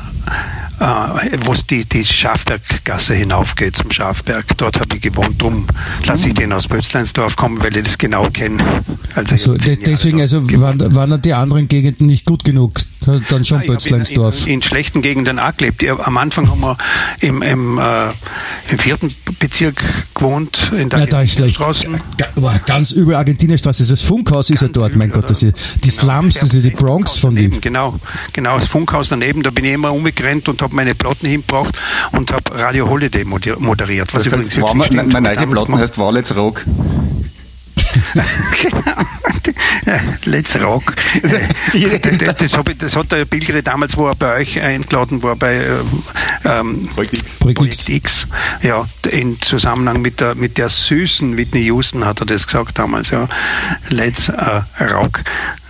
wo es die, die Schafberggasse hinaufgeht zum Schafberg. Dort habe ich gewohnt, darum lasse ich den aus Bötzleinsdorf kommen, weil ich das genau kenne. Also, also deswegen also waren, waren die anderen Gegenden nicht gut genug, dann schon Bötzleinsdorf. In, in, schlechten Gegenden auch gelebt. Am Anfang haben wir im, im, äh, im vierten Bezirk gewohnt, in der ja, da ist schlecht. Ganz über Argentinerstraße, das Funkhaus ist ja dort, mein Gott, das ist die genau, Slums, das ist die Bronx von dem. Genau, genau, das Funkhaus daneben, da bin ich immer umgerannt und habe meine Platten hingebracht und habe Radio Holiday moderiert. Was das übrigens wirklich stimmt, meine neue Platten heißt Wallets Rock. Let's Rock. Also, das, das, das, hat der Bilgere damals, wo er bei euch eingeladen war, bei äh, ähm, Projekt X. Ja, in Zusammenhang mit der, mit der süßen Whitney Houston hat er das gesagt damals, ja. Let's uh, Rock.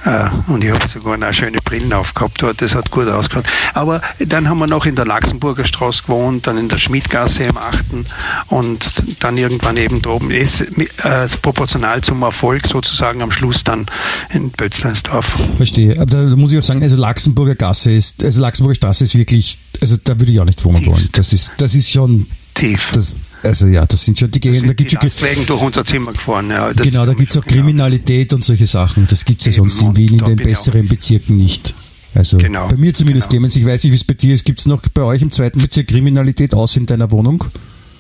Äh, und ich habe sogar eine schöne Brillen aufgehabt dort, das hat gut ausgeschaut. Aber dann haben wir noch in der Laxenburger Straße gewohnt, dann in der Schmidgasse im 8. und dann irgendwann eben droben, ist äh, proportional zum Erfolg sozusagen am Schluss dann in Bötzleinsdorf. Verstehe. Aber da, muss ich auch sagen, also Laxenburger Gasse ist, also Laxenburger Straße ist wirklich, also da würde ich auch nicht wohnen wollen. Das ist, das ist schon tief. Das, also ja, das sind schon die Gegenden. Da gibt's schon durch unser Zimmer gefahren. Ja, genau, da gibt es auch Kriminalität und solche Sachen. Das gibt es ja sonst in Wien in den besseren Bezirken nicht. Also genau, bei mir zumindest, genau. Clemens, ich weiß nicht, wie es bei dir ist. Gibt es noch bei euch im zweiten Bezirk Kriminalität aus in deiner Wohnung?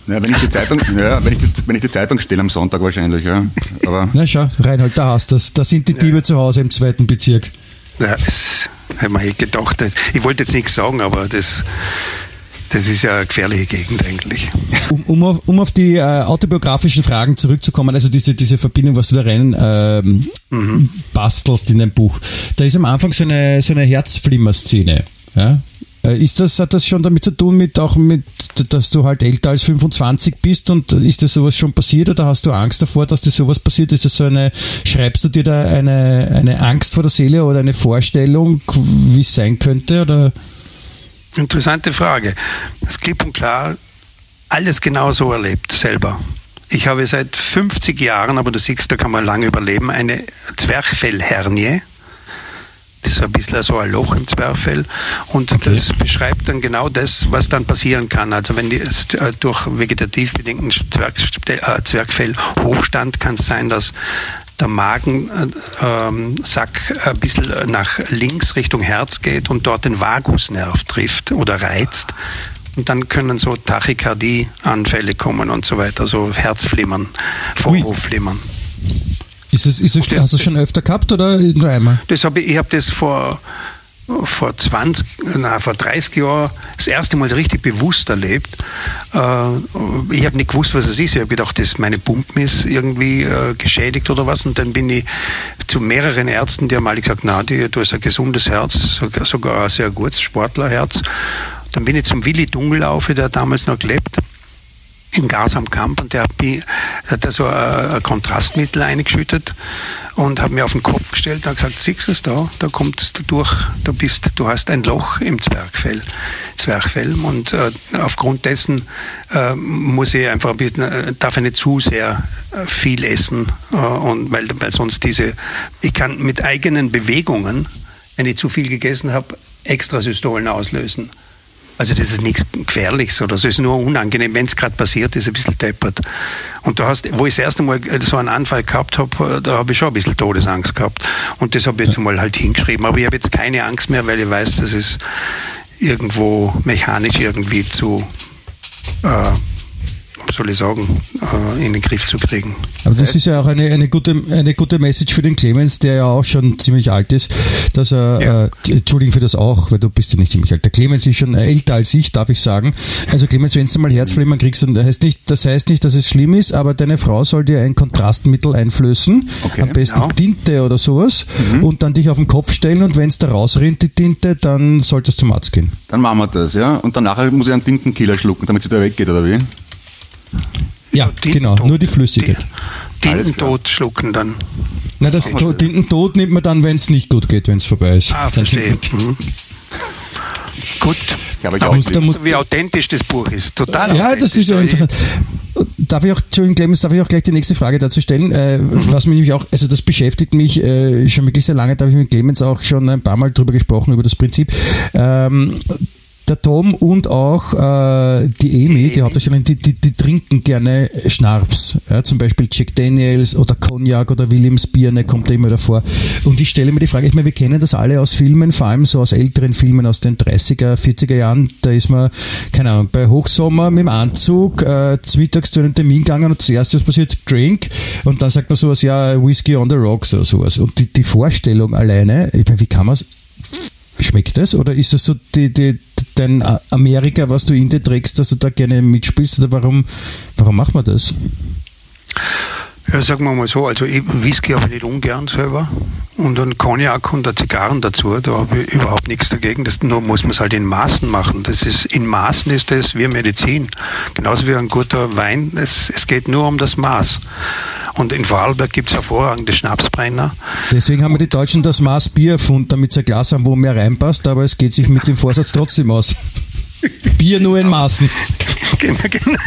Ja, wenn ich die Zeitung, ja, wenn ich die, wenn ich die Zeitung stelle am Sonntag wahrscheinlich, ja. Aber Na schau, Reinhold, da hast du das. Da sind die Diebe ja. zu Hause im zweiten Bezirk. Ja, das hätte man eh gedacht. Ich wollte jetzt nichts sagen, aber das das ist ja eine gefährliche Gegend eigentlich. Um, um, auf, um auf, die äh, autobiografischen Fragen zurückzukommen, also diese, diese Verbindung, was du da rein ähm, mhm. bastelst in dein Buch, da ist am Anfang so eine, so eine Herzflimmer-Szene. Ja? Äh, ist das, hat das schon damit zu tun, mit auch mit, dass du halt älter als 25 bist und ist dir sowas schon passiert oder hast du Angst davor, dass dir sowas passiert? Ist das so eine, schreibst du dir da eine, eine Angst vor der Seele oder eine Vorstellung, wie es sein könnte? Oder? Interessante Frage. Das klipp und klar alles genau so erlebt, selber. Ich habe seit 50 Jahren, aber du siehst, da kann man lange überleben, eine Zwerchfellhernie. Das ist ein bisschen so ein Loch im Zwerchfell. Und okay. das beschreibt dann genau das, was dann passieren kann. Also wenn die, äh, durch vegetativ bedingten äh, Zwerchfellhochstand kann es sein, dass der Magensack äh, ein bisschen nach links Richtung Herz geht und dort den Vagusnerv trifft oder reizt. Und dann können so Tachykardie-Anfälle kommen und so weiter, so Herzflimmern, Vorhofflimmern. Ist es, ist es, hast du das schon öfter gehabt oder nur einmal? Das hab ich ich habe das vor vor 20, nein, vor 30 Jahren das erste Mal richtig bewusst erlebt. Äh, ich habe nicht gewusst, was es ist. Ich habe gedacht, dass meine Pumpen ist irgendwie äh, geschädigt oder was. Und dann bin ich zu mehreren Ärzten, die haben alle gesagt, na, du hast ein gesundes Herz, sogar ein sehr gutes Sportlerherz. Dann bin ich zum Willi Dungelaufe, der damals noch gelebt im Gas am Kamp und der hat, mich, hat da so ein, Kontrastmittel eingeschüttet und hat mir auf den Kopf gestellt und hat gesagt, siehst du es da, da kommst du durch, du bist, du hast ein Loch im Zwerchfell, Zwerchfell und äh, aufgrund dessen äh, muss ich einfach ein bisschen, äh, darf ich nicht zu sehr äh, viel essen äh, und weil, weil sonst diese, ich kann mit eigenen Bewegungen, wenn ich zu viel gegessen habe, Extrasystolen auslösen. Also das ist nichts Gefährliches oder so, es ist nur unangenehm, wenn es gerade passiert ist, ein bisschen deppert. Und du hast, wo ich das erste Mal so einen Anfall gehabt habe, da habe ich schon ein bisschen Todesangst gehabt. Und das habe ich jetzt mal halt hingeschrieben. Aber ich habe jetzt keine Angst mehr, weil ich weiß, dass es irgendwo mechanisch irgendwie zu äh, soll ich sagen, äh, in den Griff zu kriegen. Aber das ist ja auch eine, eine, gute, eine gute Message für den Clemens, der ja auch schon ziemlich alt ist, dass er, ja. äh, Entschuldigung für das auch, weil du bist ja nicht ziemlich alt. Der Clemens ist schon älter als ich, darf ich sagen. Also Clemens, wenn du mal Herzflimmern kriegst, dann heißt nicht, das heißt nicht, dass es schlimm ist, aber deine Frau soll dir ein Kontrastmittel einflößen, okay, am besten genau. Tinte oder sowas, mhm. und dann dich auf den Kopf stellen und wenn es da rausrinnt, die Tinte, dann solltest du zum Arzt gehen. Dann machen wir das, ja. Und danach muss ich einen Tintenkiller schlucken, damit sie da weggeht, oder wie? Ja, genau, nur die Flüssigkeit. Tintentod schlucken dann. Na, das Tintentod nimmt man dann, wenn es nicht gut geht, wenn es vorbei ist. Ah, verstehe. Mhm. Gut. Ja, aber da da muss, wie authentisch das Buch ist. Total Ja, das ist ja interessant. Darf ich auch, Entschuldigung, Clemens, darf ich auch gleich die nächste Frage dazu stellen? Äh, mhm. Was mich nämlich auch, also das beschäftigt mich äh, schon wirklich sehr lange, da habe ich mit Clemens auch schon ein paar Mal drüber gesprochen, über das Prinzip. Ähm, der Tom und auch äh, die Amy, die Hauptdarstellerin, die, die, die trinken gerne Schnaps. Ja, zum Beispiel Jack Daniels oder Cognac oder Williams Bier, ne, kommt da immer davor. Und ich stelle mir die Frage, ich meine, wir kennen das alle aus Filmen, vor allem so aus älteren Filmen aus den 30er, 40er Jahren. Da ist man, keine Ahnung, bei Hochsommer mit dem Anzug äh, mittags zu einem Termin gegangen und zuerst was passiert, Drink. Und dann sagt man sowas, ja, Whisky on the Rocks oder sowas. Und die, die Vorstellung alleine, ich meine, wie kann man Schmeckt das? Oder ist das so die, die, dein Amerika, was du in dir trägst, dass du da gerne mitspielst? Oder warum, warum macht man das? Ja, sagen wir mal so, also Whisky habe ich nicht ungern selber und dann Cognac und Zigarren dazu, da habe ich überhaupt nichts dagegen. Das nur muss man es halt in Maßen machen. Das ist, in Maßen ist das wie Medizin. Genauso wie ein guter Wein. Es, es geht nur um das Maß. Und in Vorarlberg gibt es hervorragende Schnapsbrenner. Deswegen haben wir die Deutschen das Maß Bier erfunden, damit sie ein Glas haben, wo mehr reinpasst, aber es geht sich mit dem Vorsatz trotzdem aus. Bier nur in Maßen. Genau, genau.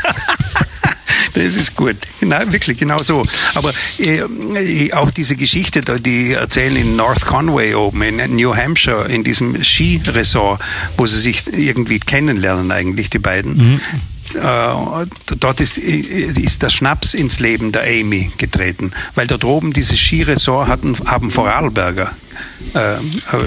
Das ist gut. Genau, wirklich, genau so. Aber äh, äh, auch diese Geschichte die erzählen in North Conway oben in New Hampshire, in diesem Skiresort, wo sie sich irgendwie kennenlernen eigentlich, die beiden. Mhm. Äh, dort ist, ist der Schnaps ins Leben der Amy getreten, weil dort oben dieses Skiresort hatten, haben Vorarlberger äh, äh,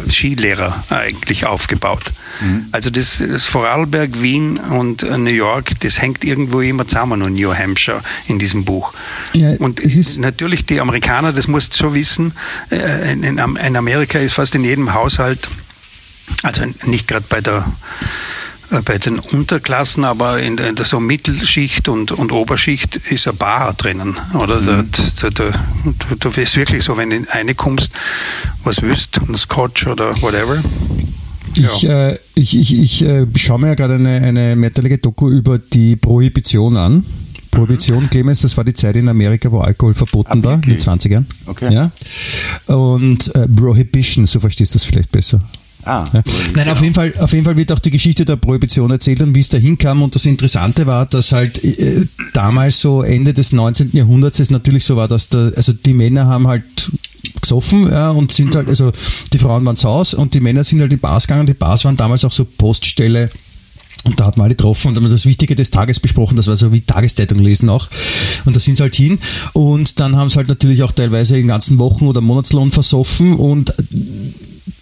Skilehrer eigentlich aufgebaut. Mhm. Also das, das, Vorarlberg, Wien und äh, New York, das hängt irgendwo immer zusammen und New Hampshire in diesem Buch. Ja, und es ist natürlich die Amerikaner, das musst du so wissen, äh, in, in Amerika ist fast in jedem Haushalt, also nicht gerade bei der bei den Unterklassen, aber in der, so Mittelschicht und, und Oberschicht ist ein Bar drinnen. Oder mhm. da, da, da, da ist wirklich so, wenn du eine kommst, was willst, ein Scotch oder whatever. Ich, ja. äh, ich, ich, ich äh, schaue mir ja gerade eine, eine mehrteilige Doku über die Prohibition an. Prohibition, mhm. Clemens, das war die Zeit in Amerika, wo Alkohol verboten war, in den 20ern. Okay. Ja? Und äh, Prohibition, so verstehst du das vielleicht besser. Ah, ja. Nein, genau. auf, jeden Fall, auf jeden Fall wird auch die Geschichte der Prohibition erzählt und wie es dahin kam. Und das Interessante war, dass halt äh, damals so Ende des 19. Jahrhunderts es natürlich so war, dass da, also die Männer haben halt gesoffen ja, und sind halt, also die Frauen waren zu Hause und die Männer sind halt in die Bars gegangen. Die Bars waren damals auch so Poststelle. Und da hat man alle getroffen und haben das Wichtige des Tages besprochen, das war so wie Tageszeitung lesen auch. Und da sind sie halt hin. Und dann haben sie halt natürlich auch teilweise den ganzen Wochen- oder Monatslohn versoffen und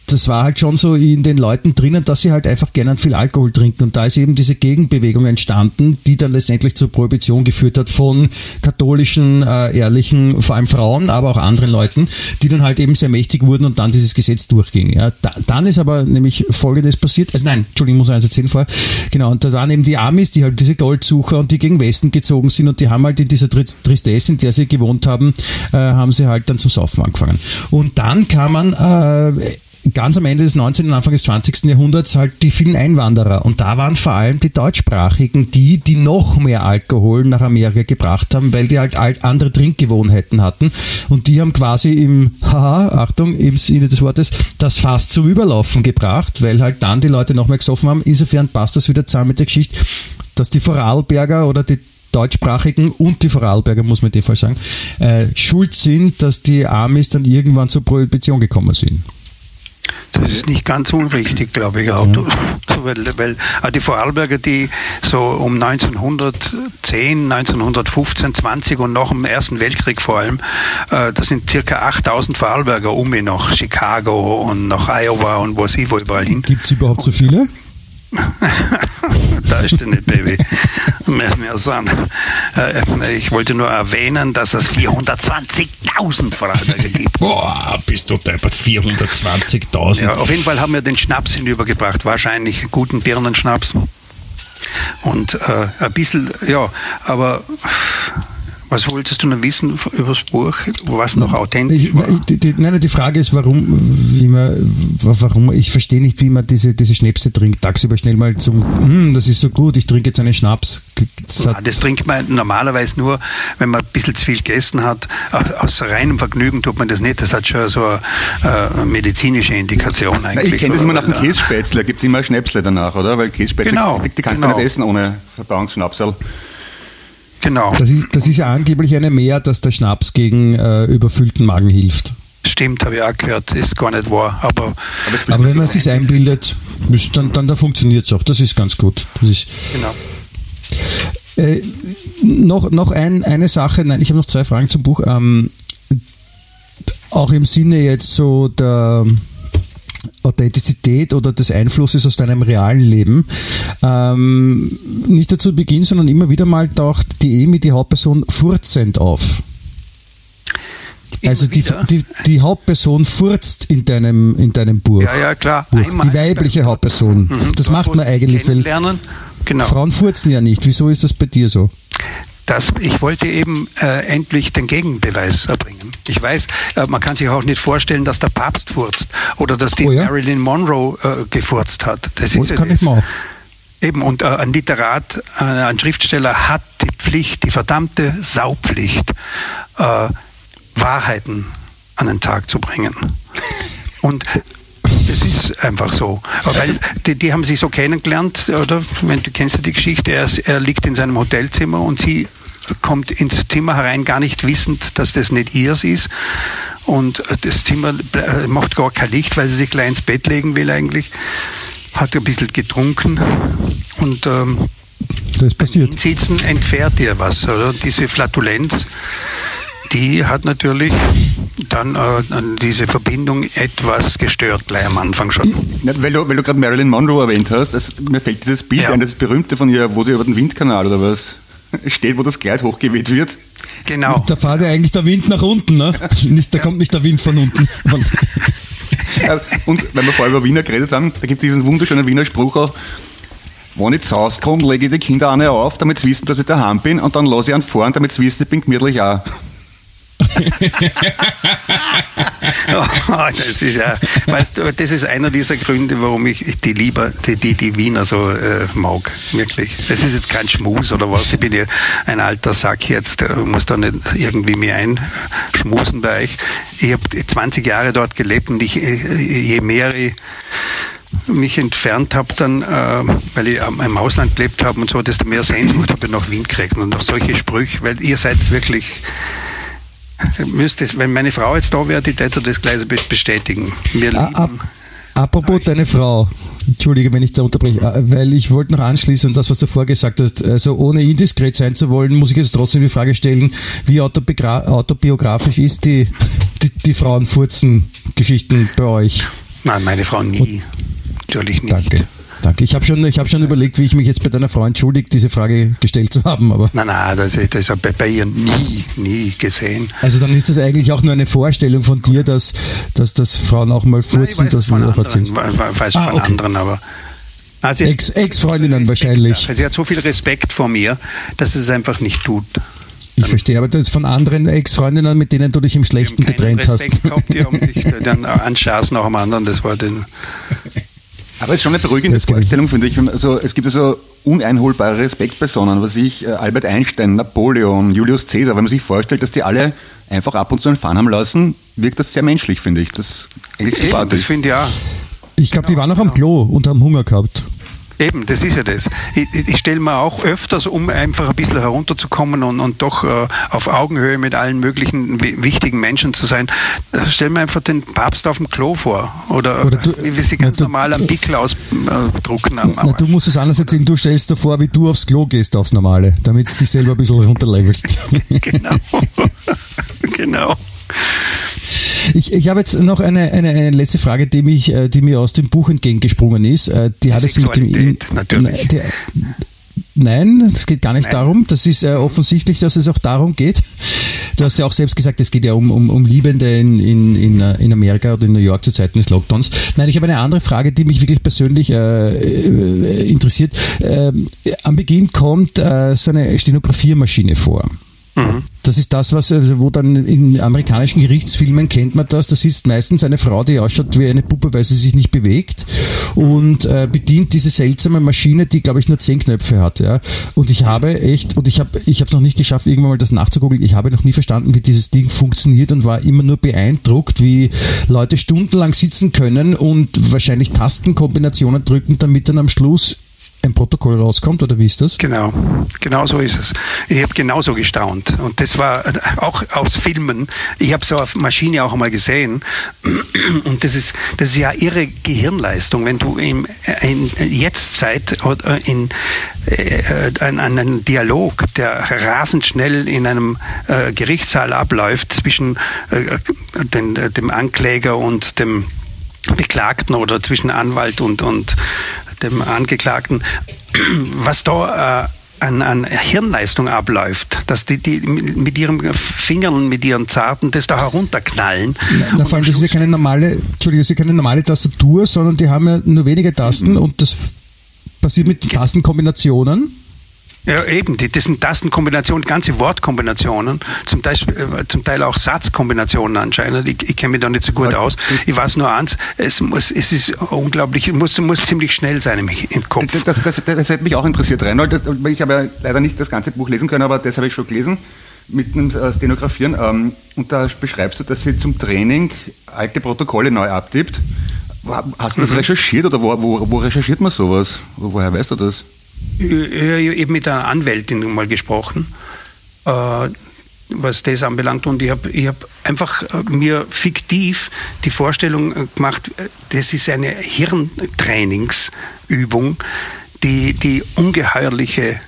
das war halt schon so in den Leuten drinnen, dass sie halt einfach gerne viel Alkohol trinken. Und da ist eben diese Gegenbewegung entstanden, die dann letztendlich zur Prohibition geführt hat von katholischen, äh, ehrlichen, vor allem Frauen, aber auch anderen Leuten, die dann halt eben sehr mächtig wurden und dann dieses Gesetz durchging. Ja. Da, dann ist aber nämlich Folgendes passiert. Also nein, Entschuldigung, ich muss eins erzählen vorher. Genau, und da waren eben die Amis, die halt diese Goldsucher und die gegen Westen gezogen sind und die haben halt in dieser Tristesse, in der sie gewohnt haben, äh, haben sie halt dann zum Saufen angefangen. Und dann kann man äh, ganz am Ende des 19. und Anfang des 20. Jahrhunderts halt die vielen Einwanderer. Und da waren vor allem die Deutschsprachigen die, die noch mehr Alkohol nach Amerika gebracht haben, weil die halt andere Trinkgewohnheiten hatten. Und die haben quasi im, haha, Achtung, im Sinne des Wortes, das Fass zum Überlaufen gebracht, weil halt dann die Leute noch mehr gesoffen haben. Insofern passt das wieder zusammen mit der Geschichte, dass die Vorarlberger oder die deutschsprachigen und die Vorarlberger, muss man in dem Fall sagen, äh, schuld sind, dass die Amis dann irgendwann zur Prohibition gekommen sind. Das ist nicht ganz unrichtig, glaube ich auch. Mhm. Weil, weil die Vorarlberger, die so um 1910, 1915, 20 und nach dem Ersten Weltkrieg vor allem, äh, das sind circa 8000 Vorarlberger um mich nach Chicago und nach Iowa und wo sie wo überall hin. Gibt es überhaupt so viele? da ist der nicht, Baby. mehr, mehr sagen. Äh, ich wollte nur erwähnen, dass es 420.000 Vorarlberger gibt. Boah, bist du deppert, 420.000. Ja, auf jeden Fall haben wir den Schnaps hinübergebracht, wahrscheinlich guten Birnenschnaps. Und äh, ein bisschen, ja, aber was wolltest du noch wissen über das Buch, was noch authentisch ich, war? Die, die, nein, die Frage ist, warum, wie man, warum, ich verstehe nicht, wie man diese, diese Schnäpse trinkt. Tagsüber schnell mal zum, hm, das ist so gut, ich trinke jetzt einen Schnaps. Das, ja, das trinkt man normalerweise nur, wenn man ein bisschen zu viel gegessen hat. Aus reinem Vergnügen tut man das nicht. Das hat schon so eine äh, medizinische Indikation eigentlich. Ich kenne das immer nach dem Kässpätzle, gibt es immer Schnäpsle danach, oder? Weil Kässpätzle, genau, die, die kannst genau. du nicht essen ohne Verdauungsschnapsel. Genau. Das ist, das ist ja angeblich eine Mehr, dass der Schnaps gegen äh, überfüllten Magen hilft. Stimmt, habe ich auch gehört, ist gar nicht wahr. Aber, aber, aber wenn man sich einbildet, dann, dann da funktioniert es auch. Das ist ganz gut. Das ist, genau. Äh, noch noch ein, eine Sache, nein, ich habe noch zwei Fragen zum Buch. Ähm, auch im Sinne jetzt so der Authentizität oder des Einflusses aus deinem realen Leben. Ähm, nicht nur zu Beginn, sondern immer wieder mal taucht die Emi, die Hauptperson, furzend auf. Also die, die, die, Hauptperson furzt in deinem, in deinem Buch. Ja, ja, klar. Buch. Die weibliche Hauptperson. Mhm, das macht man eigentlich, weil genau. Frauen furzen ja nicht. Wieso ist das bei dir so? Das, ich wollte eben äh, endlich den Gegenbeweis erbringen. Ich weiß, äh, man kann sich auch nicht vorstellen, dass der Papst furzt oder dass die oh ja? Marilyn Monroe äh, gefurzt hat. Das ist oh, das kann das. ich mal. Eben, und äh, ein Literat, äh, ein Schriftsteller hat die Pflicht, die verdammte Saupflicht, äh, Wahrheiten an den Tag zu bringen. Und es ist einfach so. Weil die, die, haben sich so kennengelernt, oder? Du kennst ja die Geschichte, er, er liegt in seinem Hotelzimmer und sie kommt ins Zimmer herein, gar nicht wissend, dass das nicht ihrs ist. Und das Zimmer macht gar kein Licht, weil sie sich gleich ins Bett legen will eigentlich. Hat ein bisschen getrunken und ähm, das passiert. Sitzen entfährt ihr was, oder? Diese Flatulenz die hat natürlich dann äh, diese Verbindung etwas gestört, gleich am Anfang schon. Ja, weil du, du gerade Marilyn Monroe erwähnt hast, das, mir fällt dieses Bild ja. ein, das berühmte von ihr, wo sie über den Windkanal oder was steht, wo das Kleid hochgeweht wird. Genau. Da fährt ja eigentlich der Wind nach unten, ne? Nicht, da kommt nicht der Wind von unten. Und wenn wir vorher über Wiener geredet haben, da gibt es diesen wunderschönen Wiener Spruch auch, wenn ich zu Hause komme, lege ich die Kinder eine auf, damit sie wissen, dass ich daheim bin und dann lasse ich einen fahren, damit sie wissen, ich bin gemütlich auch. oh, das ist ja, weißt du, das ist einer dieser Gründe, warum ich die lieber, die, die, die Wiener so äh, mag. Wirklich. Das ist jetzt kein Schmus oder was. Ich bin ja ein alter Sack jetzt, muss da nicht irgendwie mir einschmusen bei euch. Ich habe 20 Jahre dort gelebt und ich, je mehr ich mich entfernt habe, dann, äh, weil ich im Ausland gelebt habe und so, desto mehr Sehnsucht habe ich nach Wien gekriegt und nach solche Sprüche, weil ihr seid wirklich müsste, wenn meine Frau jetzt da wäre, die hätte das gleich bestätigen. Wir ah, ab, apropos deine Frau, Entschuldige, wenn ich da unterbreche, äh, weil ich wollte noch anschließen und das, was du vorgesagt hast, also ohne indiskret sein zu wollen, muss ich jetzt trotzdem die Frage stellen, wie autobiografisch ist die, die, die Frauenfurzen-Geschichten bei euch? Nein, meine Frau nie. Und, Natürlich nicht. Danke. Danke. Ich habe schon, hab schon überlegt, wie ich mich jetzt bei deiner Frau entschuldige, diese Frage gestellt zu haben. Aber nein, nein, das, das habe ich bei ihr nie, nie gesehen. Also dann ist das eigentlich auch nur eine Vorstellung von dir, dass, dass, dass Frauen auch mal furzen, nein, dass du auch erzählst. Ich weiß ah, von okay. anderen, aber... Also Ex-Freundinnen Ex wahrscheinlich. Sie hat so viel Respekt vor mir, dass sie es einfach nicht tut. Ich verstehe, aber das von anderen Ex-Freundinnen, mit denen du dich im Schlechten getrennt Respekt hast. Gehabt, die haben sich dann anschaßen nach dem anderen, das war den. Aber es ist schon eine beruhigende Vorstellung, finde ich. Also, es gibt also uneinholbare Respektpersonen, was ich, äh, Albert Einstein, Napoleon, Julius Caesar, wenn man sich vorstellt, dass die alle einfach ab und zu einen Fahren haben lassen, wirkt das sehr menschlich, finde ich. Das. Das finde ich auch. Ich glaube, die waren auch am Klo und haben Hunger gehabt. Eben, das ist ja das. Ich, ich stelle mir auch öfters, um einfach ein bisschen herunterzukommen und, und doch äh, auf Augenhöhe mit allen möglichen wichtigen Menschen zu sein, stell mir einfach den Papst auf dem Klo vor. Oder, Oder du, wie wir sie ganz na, normal am Pickel ausdrucken. Am, na, du musst es anders erzählen, du stellst dir vor, wie du aufs Klo gehst, aufs Normale, damit du dich selber ein bisschen runterlevelst. genau. genau. Ich, ich habe jetzt noch eine, eine, eine, letzte Frage, die, mich, äh, die mir aus dem Buch entgegengesprungen ist. Äh, die hat es mit dem. Natürlich. Die, Nein, es geht gar nicht Nein. darum. Das ist äh, offensichtlich, dass es auch darum geht. Du hast ja auch selbst gesagt, es geht ja um, um, um Liebende in, in, in, äh, in Amerika oder in New York zu Zeiten des Lockdowns. Nein, ich habe eine andere Frage, die mich wirklich persönlich äh, interessiert. Äh, am Beginn kommt so eine Stenografiermaschine vor. Mhm. Das ist das, was, also wo dann in amerikanischen Gerichtsfilmen kennt man das. Das ist meistens eine Frau, die ausschaut wie eine Puppe, weil sie sich nicht bewegt und äh, bedient diese seltsame Maschine, die, glaube ich, nur zehn Knöpfe hat. Ja. Und ich habe echt, und ich habe ich es noch nicht geschafft, irgendwann mal das nachzugoogeln, ich habe noch nie verstanden, wie dieses Ding funktioniert und war immer nur beeindruckt, wie Leute stundenlang sitzen können und wahrscheinlich Tastenkombinationen drücken, damit dann am Schluss ein Protokoll rauskommt, oder wie ist das? Genau, genau so ist es. Ich habe genauso gestaunt. Und das war auch aus Filmen. Ich habe so auf Maschine auch einmal gesehen. Und das ist, das ist ja ihre Gehirnleistung, wenn du im, in Jetztzeit oder in, äh, in einen Dialog, der rasend schnell in einem äh, Gerichtssaal abläuft zwischen äh, dem Ankläger und dem Beklagten oder zwischen Anwalt und, und dem Angeklagten, was da äh, an, an Hirnleistung abläuft, dass die, die mit ihren Fingern, mit ihren Zarten das da herunterknallen. Na, vor allem, das ist ja keine normale, Entschuldigung, das ist ja keine normale Tastatur, sondern die haben ja nur wenige Tasten mhm. und das passiert mit Tastenkombinationen. Ja, eben, das sind Tastenkombinationen, ganze Wortkombinationen, zum Teil, äh, zum Teil auch Satzkombinationen anscheinend. Ich, ich kenne mich da nicht so gut aus. Ich weiß nur eins, es, muss, es ist unglaublich, muss, muss ziemlich schnell sein im, im Kopf. Das, das, das, das hätte mich auch interessiert, Reinhold. Ich habe ja leider nicht das ganze Buch lesen können, aber das habe ich schon gelesen mit dem äh, Stenografieren. Ähm, und da beschreibst du, dass sie zum Training alte Protokolle neu abtippt. Hast du das mhm. recherchiert oder wo, wo, wo recherchiert man sowas? Woher weißt du das? Eben mit einer Anwältin mal gesprochen, äh, was das anbelangt. Und ich habe ich hab einfach äh, mir fiktiv die Vorstellung äh, gemacht, das ist eine Hirntrainingsübung, die, die ungeheuerliche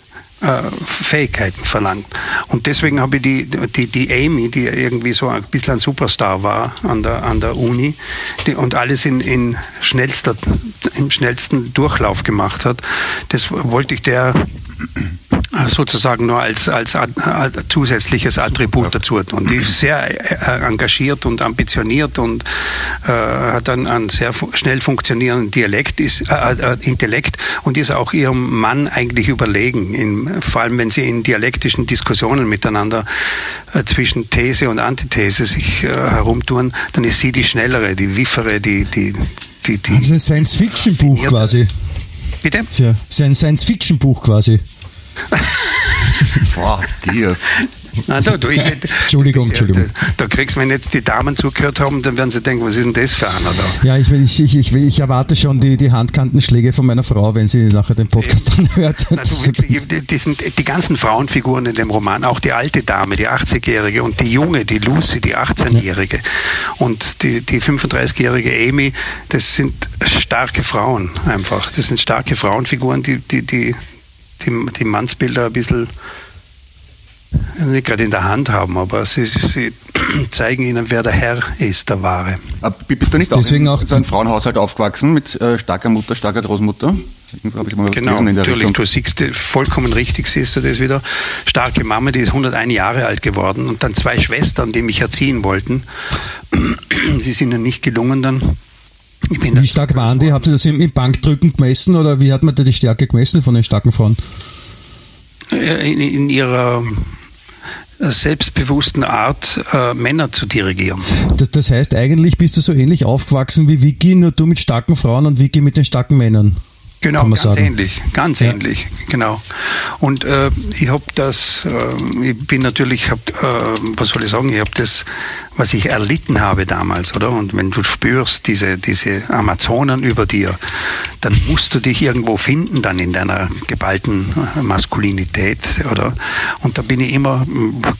Fähigkeiten verlangt. Und deswegen habe ich die, die, die Amy, die irgendwie so ein bisschen ein Superstar war an der, an der Uni die, und alles in, in schnellster, im schnellsten Durchlauf gemacht hat, das wollte ich der sozusagen nur als, als, als zusätzliches Attribut dazu. Und die ist sehr äh, engagiert und ambitioniert und äh, hat dann einen sehr schnell funktionierenden Dialekt, ist, äh, äh, Intellekt und ist auch ihrem Mann eigentlich überlegen, in, vor allem wenn sie in dialektischen Diskussionen miteinander äh, zwischen These und Antithese sich äh, herumtun, dann ist sie die schnellere, die wiffere, die... die, die, die also ein Science-Fiction-Buch quasi. Bitte? Ja, ein Science-Fiction-Buch quasi. Boah, dir. Nein, da, du, ich, Entschuldigung, Entschuldigung. Da, da, kriegst wenn jetzt die Damen zugehört haben, dann werden sie denken, was ist denn das für einer da? Ja, ich, ich, ich, ich, erwarte schon die, die Handkantenschläge von meiner Frau, wenn sie nachher den Podcast ja. anhört. Also, die, sind die ganzen Frauenfiguren in dem Roman, auch die alte Dame, die 80-Jährige und die junge, die Lucy, die 18-Jährige ja. und die, die 35-jährige Amy, das sind starke Frauen einfach. Das sind starke Frauenfiguren, die, die, die die, die Mannsbilder ein bisschen nicht gerade in der Hand haben, aber sie, sie zeigen ihnen, wer der Herr ist, der Wahre. Aber bist du nicht Deswegen auch in so einem Frauenhaushalt aufgewachsen mit äh, starker Mutter, starker Großmutter? genau, natürlich. Richtung. Du siehst vollkommen richtig, siehst du das wieder. Starke Mama, die ist 101 Jahre alt geworden und dann zwei Schwestern, die mich erziehen wollten. Sie sind ihnen nicht gelungen dann. Wie stark waren die? Habt ihr das im, im Bankdrücken gemessen oder wie hat man da die Stärke gemessen von den starken Frauen? In, in ihrer selbstbewussten Art, äh, Männer zu dirigieren. Das, das, heißt, eigentlich bist du so ähnlich aufgewachsen wie Vicky, nur du mit starken Frauen und Vicky mit den starken Männern. Genau, ganz sagen. ähnlich, ganz ja. ähnlich, genau. Und äh, ich habe das, äh, ich bin natürlich, hab, äh, was soll ich sagen, ich habe das, was ich erlitten habe damals, oder? Und wenn du spürst diese, diese Amazonen über dir, dann musst du dich irgendwo finden, dann in deiner geballten äh, Maskulinität, oder? Und da bin ich immer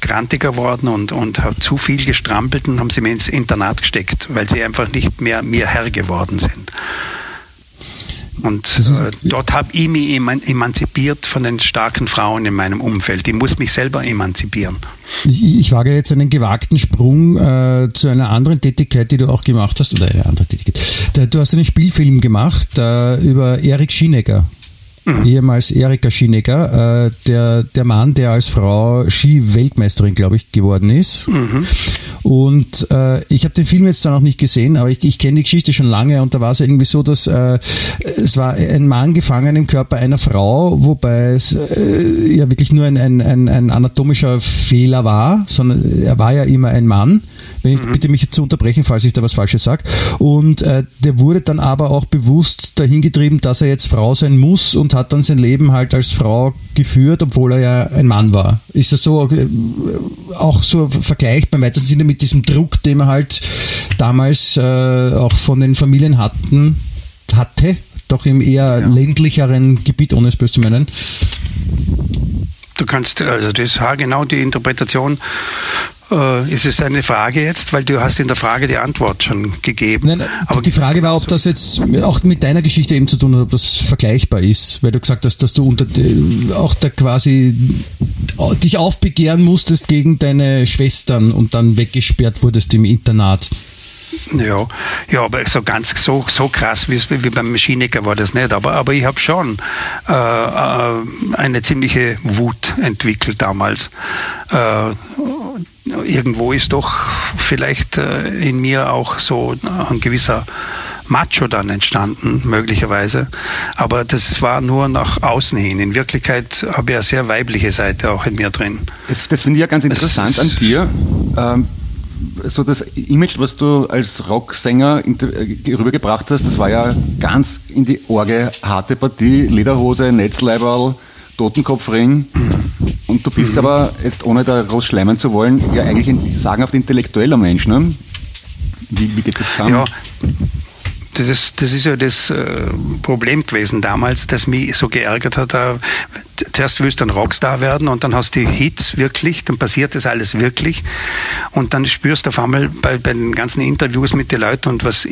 grantiger geworden und, und habe zu viel gestrampelt und haben sie mir ins Internat gesteckt, weil sie einfach nicht mehr mir Herr geworden sind. Und äh, dort habe ich mich emanzipiert von den starken Frauen in meinem Umfeld. Ich muss mich selber emanzipieren. Ich, ich wage jetzt einen gewagten Sprung äh, zu einer anderen Tätigkeit, die du auch gemacht hast, oder eine andere Tätigkeit. Du hast einen Spielfilm gemacht äh, über Erik Schienegger. Mhm. Ehemals Erika Schienegger, äh, der, der Mann, der als Frau Ski-Weltmeisterin, glaube ich, geworden ist. Mhm. Und äh, ich habe den Film jetzt zwar noch nicht gesehen, aber ich, ich kenne die Geschichte schon lange und da war es irgendwie so, dass äh, es war ein Mann gefangen im Körper einer Frau, wobei es äh, ja wirklich nur ein, ein, ein, ein anatomischer Fehler war, sondern er war ja immer ein Mann. Wenn ich, mhm. Bitte mich zu unterbrechen, falls ich da was Falsches sage. Und äh, der wurde dann aber auch bewusst dahin getrieben, dass er jetzt Frau sein muss und hat dann sein Leben halt als Frau geführt, obwohl er ja ein Mann war. Ist das so äh, auch so vergleichbar im weitesten Sinne mit diesem Druck, den man halt damals äh, auch von den Familien hatten, hatte, doch im eher ja. ländlicheren Gebiet, ohne es böse zu meinen. Du kannst, also das ist genau die Interpretation äh, ist es eine Frage jetzt, weil du hast in der Frage die Antwort schon gegeben. Nein, Aber die Frage war, ob das jetzt auch mit deiner Geschichte eben zu tun hat, ob das vergleichbar ist, weil du gesagt hast, dass du unter auch da quasi dich aufbegehren musstest gegen deine Schwestern und dann weggesperrt wurdest im Internat. Ja, ja, aber so ganz so, so krass wie, wie beim Maschiniker war das nicht. Aber, aber ich habe schon äh, äh, eine ziemliche Wut entwickelt damals. Äh, irgendwo ist doch vielleicht äh, in mir auch so ein gewisser Macho dann entstanden, möglicherweise. Aber das war nur nach außen hin. In Wirklichkeit habe ich eine sehr weibliche Seite auch in mir drin. Das, das finde ich ja ganz interessant an dir. Ähm, so das Image, was du als Rocksänger äh, rübergebracht hast, das war ja ganz in die Orge harte Partie, Lederhose, Netzleiberl, Totenkopfring. Und du bist mhm. aber, jetzt ohne da groß schleimen zu wollen, ja eigentlich ein sagenhaft intellektueller Mensch, ne? Wie, wie geht das zusammen? Ja, das, das ist ja das äh, Problem gewesen damals, das mich so geärgert hat. Äh, zuerst willst du ein Rockstar werden und dann hast du die Hits wirklich, dann passiert das alles wirklich und dann spürst du auf einmal bei, bei den ganzen Interviews mit den Leuten und was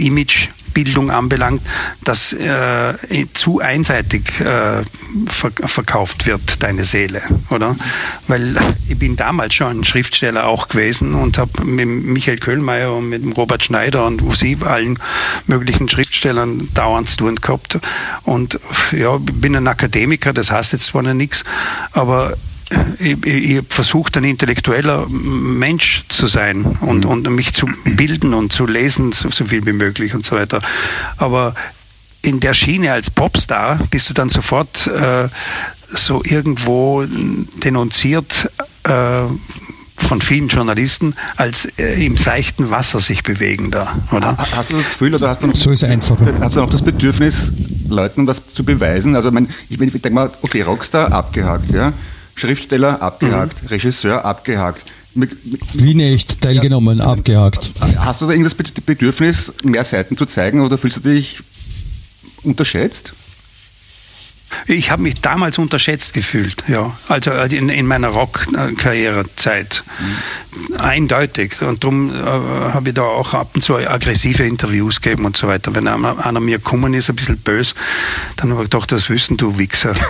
Imagebildung anbelangt, dass äh, zu einseitig äh, verkauft wird, deine Seele, oder? Weil ich bin damals schon Schriftsteller auch gewesen und habe mit Michael Köhlmeier und mit Robert Schneider und sie allen möglichen Schriftstellern dauernd zu tun gehabt und ja, bin ein Akademiker, das heißt jetzt zwar nichts, aber ich, ich versucht, ein intellektueller Mensch zu sein und, mhm. und mich zu bilden und zu lesen, so, so viel wie möglich und so weiter. Aber in der Schiene als Popstar bist du dann sofort äh, so irgendwo denunziert äh, von vielen Journalisten als äh, im seichten Wasser sich bewegen da, oder? Hast du das Gefühl oder hast du noch, so ist einfach. Hast du auch das Bedürfnis, Leuten was zu beweisen? Also ich, ich, ich denke mal, okay, Rockstar abgehakt, ja, Schriftsteller abgehakt, mhm. Regisseur abgehakt. Wie nicht, teilgenommen, ja, abgehakt. Hast du da irgendwas Bedürfnis, mehr Seiten zu zeigen oder fühlst du dich unterschätzt? Ich habe mich damals unterschätzt gefühlt, ja. Also äh, in, in meiner Rock-Karrierezeit. Mhm. Eindeutig. Und darum äh, habe ich da auch ab und zu aggressive Interviews gegeben und so weiter. Wenn einer, einer mir gekommen ist, ein bisschen böse, dann habe ich gedacht, das wissen du Wichser.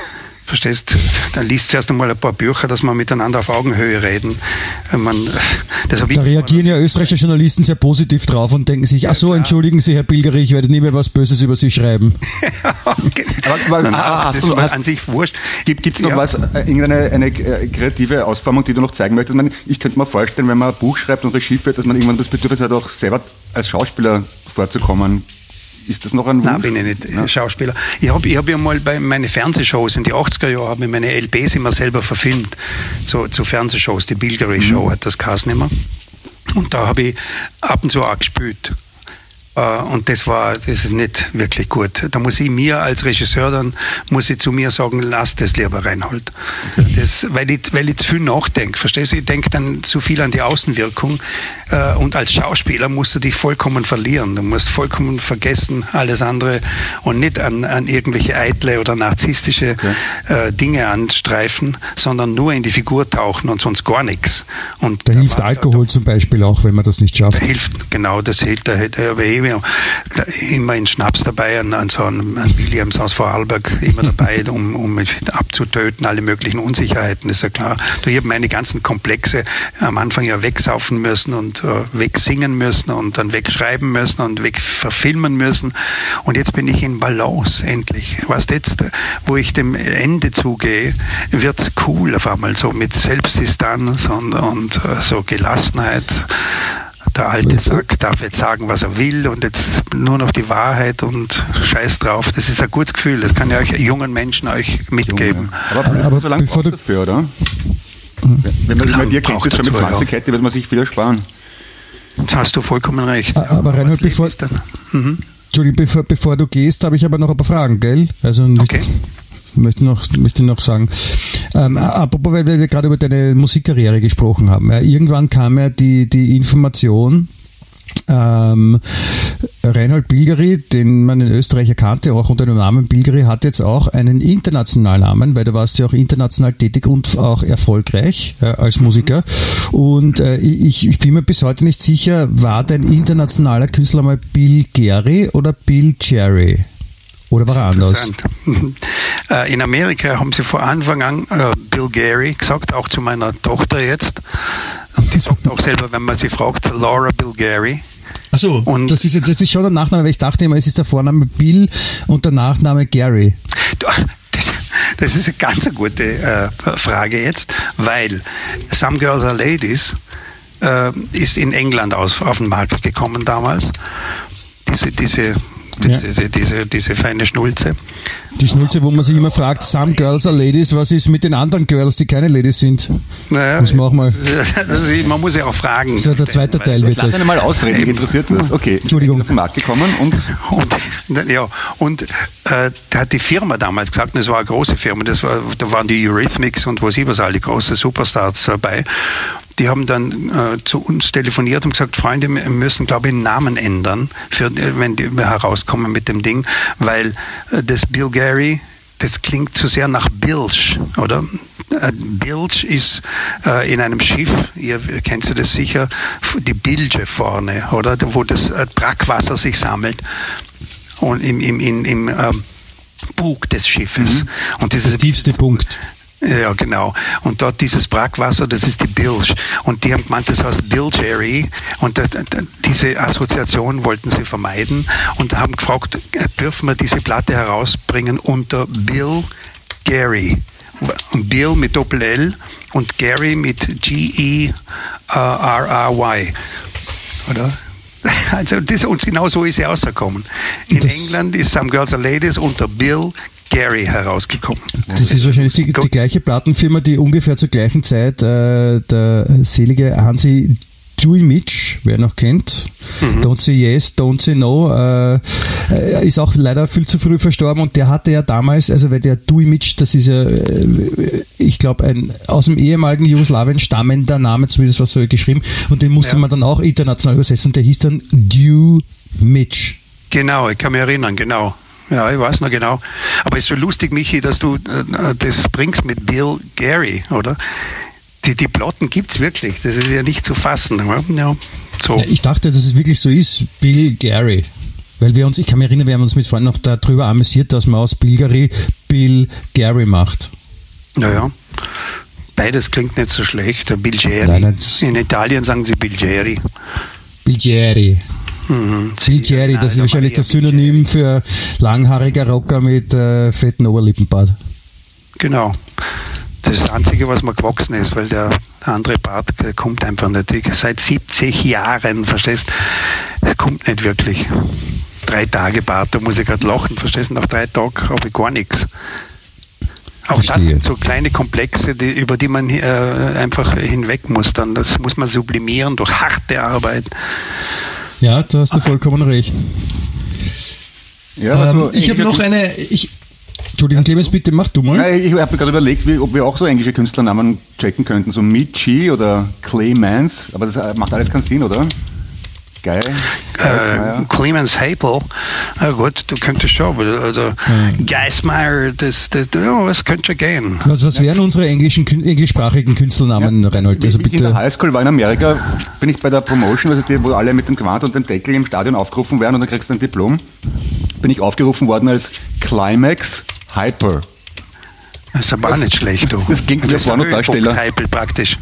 Verstehst? Dann liest zuerst einmal ein paar Bücher, dass wir miteinander auf Augenhöhe reden. Man, das da reagieren ja österreichische Journalisten sehr positiv drauf und denken sich, ach so, entschuldigen Sie, Herr Pilgerich, ich werde nie mehr was Böses über Sie schreiben. okay. aber, aber, hast du, hast, an sich wurscht. Gibt es noch ja. was, äh, irgendeine eine äh, kreative Ausformung, die du noch zeigen möchtest? Ich, meine, ich könnte mir vorstellen, wenn man ein Buch schreibt und Regie führt, dass man irgendwann das Bedürfnis hat, auch selber als Schauspieler vorzukommen. Ist das noch ein Wunsch? Nein, bin ich nicht ja. Schauspieler. Ich habe ich hab ja mal bei meinen Fernsehshows in die 80er Jahre, habe ich meine LBs immer selber verfilmt, zu, zu Fernsehshows, die Bilgery Show mhm. hat das Kassen immer. Und da habe ich ab und zu auch gespielt. Äh, und das war, das ist nicht wirklich gut. Da muss ich mir als Regisseur dann, muss ich zu mir sagen, lass das lieber Reinhold. Das, weil ich, weil ich zu viel nachdenke. Verstehst du? Ich denke dann zu viel an die Außenwirkung. Äh, und als Schauspieler musst du dich vollkommen verlieren. Du musst vollkommen vergessen alles andere und nicht an, an irgendwelche eitle oder narzisstische okay. Äh, Dinge anstreifen, sondern nur in die Figur tauchen und sonst gar nichts. Und da hilft Alkohol da, zum Beispiel auch, wenn man das nicht schafft. Da hilft, genau, das hilft. Da, da, da, wir immer in Schnaps dabei, an, an so einem Williams aus Vorarlberg immer dabei, um, um mich abzutöten, alle möglichen Unsicherheiten, ist ja klar. Du, ich habe meine ganzen Komplexe am Anfang ja wegsaufen müssen und äh, wegsingen müssen und dann wegschreiben müssen und wegverfilmen müssen. Und jetzt bin ich in Balance, endlich. Was jetzt, wo ich dem Ende zugehe, wird's cool auf einmal, so mit Selbstdistanz und, und äh, so Gelassenheit der alte Sack darf jetzt sagen, was er will und jetzt nur noch die Wahrheit und Scheiß drauf. Das ist ein gutes Gefühl. Das kann ja euch jungen Menschen euch mitgeben. Aber, aber so lange brauchst du dafür, oder? Wenn man bei dir kennt, das schon mit 20 hätte, würde man sich viel ersparen. Jetzt hast du vollkommen recht. Aber Reinhold, bevor, mhm. Entschuldigung, bevor, bevor, du gehst, habe ich aber noch ein paar Fragen, gell? Also okay möchte noch, möchte noch sagen. Ähm, apropos, weil wir gerade über deine Musikkarriere gesprochen haben. Ja, irgendwann kam ja die, die Information, Ähm, Reinhold Bilgeri, den man in Österreich erkannte, auch unter dem Namen Bilgeri, hat jetzt auch einen internationalen Namen, weil du warst ja auch international tätig und auch erfolgreich äh, als Musiker. Und äh, ich, ich bin mir bis heute nicht sicher, war dein internationaler Künstler mal Bill Gary oder Bill Jerry? Oder war er anders? Äh, in Amerika haben sie vor Anfang an äh, Bill Gary gesagt, auch zu meiner Tochter jetzt. Und die sagt auch selber, wenn man sie fragt, Laura Bill Gary. Achso, und das ist, das ist schon der Nachname, weil ich dachte immer, es ist der Vorname Bill und der Nachname Gary. Das, das ist eine ganz gute äh, Frage jetzt, weil Some Girls Are Ladies ist in England aus, auf den Markt gekommen damals. Diese, diese ja. diese, diese, diese feine Schnulze. Die Schnulze, wo man sich immer fragt, some girls are ladies, was ist mit den anderen Girls, die keine Ladies sind? Naja, muss man, auch mal also man muss ja auch fragen. So, der zweite Teil wird das. Lass mal ausreden, mich interessiert das. Okay, Entschuldigung. Auf den Markt gekommen und... und ja, und äh, da hat die Firma damals gesagt, und das war eine große Firma, das war, da waren die Eurythmics und was ich was alle große Superstars dabei die haben dann äh, zu uns telefoniert und gesagt, Freunde, wir müssen, glaube ich, einen Namen ändern, für, wenn die, wir herauskommen mit dem Ding, weil äh, das Bill Gary, das klingt zu sehr nach Bilge, oder? Äh, Bilge ist äh, in einem Schiff, ihr kennt das sicher, die Bilge vorne, oder? Wo das äh, Brackwasser sich sammelt und im, im, im, im äh, Bug des Schiffes. Mhm. Und dieses, Der tiefste Punkt. Ja, genau. Und dort dieses Brackwasser, das ist die Bilge. Und die haben gemeint, das heißt Bilgery. Und das, diese Assoziation wollten sie vermeiden und haben gefragt, dürfen wir diese Platte herausbringen unter Bill Gary. Und Bill mit Doppel-L und Gary mit G-E-R-R-Y. Oder? Also das, und genau so ist sie rausgekommen. In das England ist Some Girls Are Ladies unter Bill Gary herausgekommen. Das ist wahrscheinlich die, die gleiche Plattenfirma, die ungefähr zur gleichen Zeit äh, der selige Hansi Dewey Mitch, wer noch kennt, mhm. Don't Say Yes, Don't Say No, äh, ist auch leider viel zu früh verstorben und der hatte ja damals, also weil der Dewey Mitch, das ist ja, äh, ich glaube, ein aus dem ehemaligen Jugoslawien stammender Name, zumindest was so geschrieben, und den musste ja. man dann auch international übersetzen und der hieß dann Dew Mitch. Genau, ich kann mich erinnern, genau. Ja, ich weiß noch genau. Aber es ist so lustig, Michi, dass du äh, das bringst mit Bill Gary, oder? Die, die Plotten gibt es wirklich. Das ist ja nicht zu fassen. Ja, so. Ja, ich dachte, dass es wirklich so ist, Bill Gary. Weil wir uns, ich kann mich erinnern, wir haben uns mit Freunden noch darüber amüsiert, dass man aus Bilgari Bill Gary macht. Naja. Beides klingt nicht so schlecht. Bilgeri. In Italien sagen sie Bilgeri. Bilgeri. Mhm. Jerry, das ist wahrscheinlich das Synonym für langhaariger Rocker mit äh, fetten Oberlippenbart. Genau. Das ist das Einzige, was mir gewachsen ist, weil der andere Bart kommt einfach nicht. Ich, seit 70 Jahren, verstehst Es kommt nicht wirklich. Drei Tage Bart, da muss ich gerade lachen, verstehst du? Nach drei Tagen habe ich gar nichts. Auch Verstehe. das sind so kleine Komplexe, die, über die man äh, einfach hinweg muss. Dann, das muss man sublimieren durch harte Arbeit. Ja, da hast du vollkommen recht. Ja, also ähm, ich habe noch eine. Ich, Entschuldigung, Clemens, bitte mach du mal. Ja, ich habe gerade überlegt, wie, ob wir auch so englische Künstlernamen checken könnten, so Michi oder Claymans, aber das macht alles keinen Sinn, oder? Geil. Äh, Clemens Hapel, na gut, du könntest schon, also mhm. Geismeier, das, das, oh, das könnte schon gehen. Was, was wären unsere englischen, englischsprachigen Künstlernamen, ja. Reinhold? Also bitte. In der Highschool war in Amerika, bin ich bei der Promotion, das ist die, wo alle mit dem Gewand und dem Deckel im Stadion aufgerufen werden und dann kriegst du ein Diplom, bin ich aufgerufen worden als Climax Hyper. Das ist aber auch nicht schlecht, du. Das klingt wie ein Pornodarsteller. Heipel praktisch.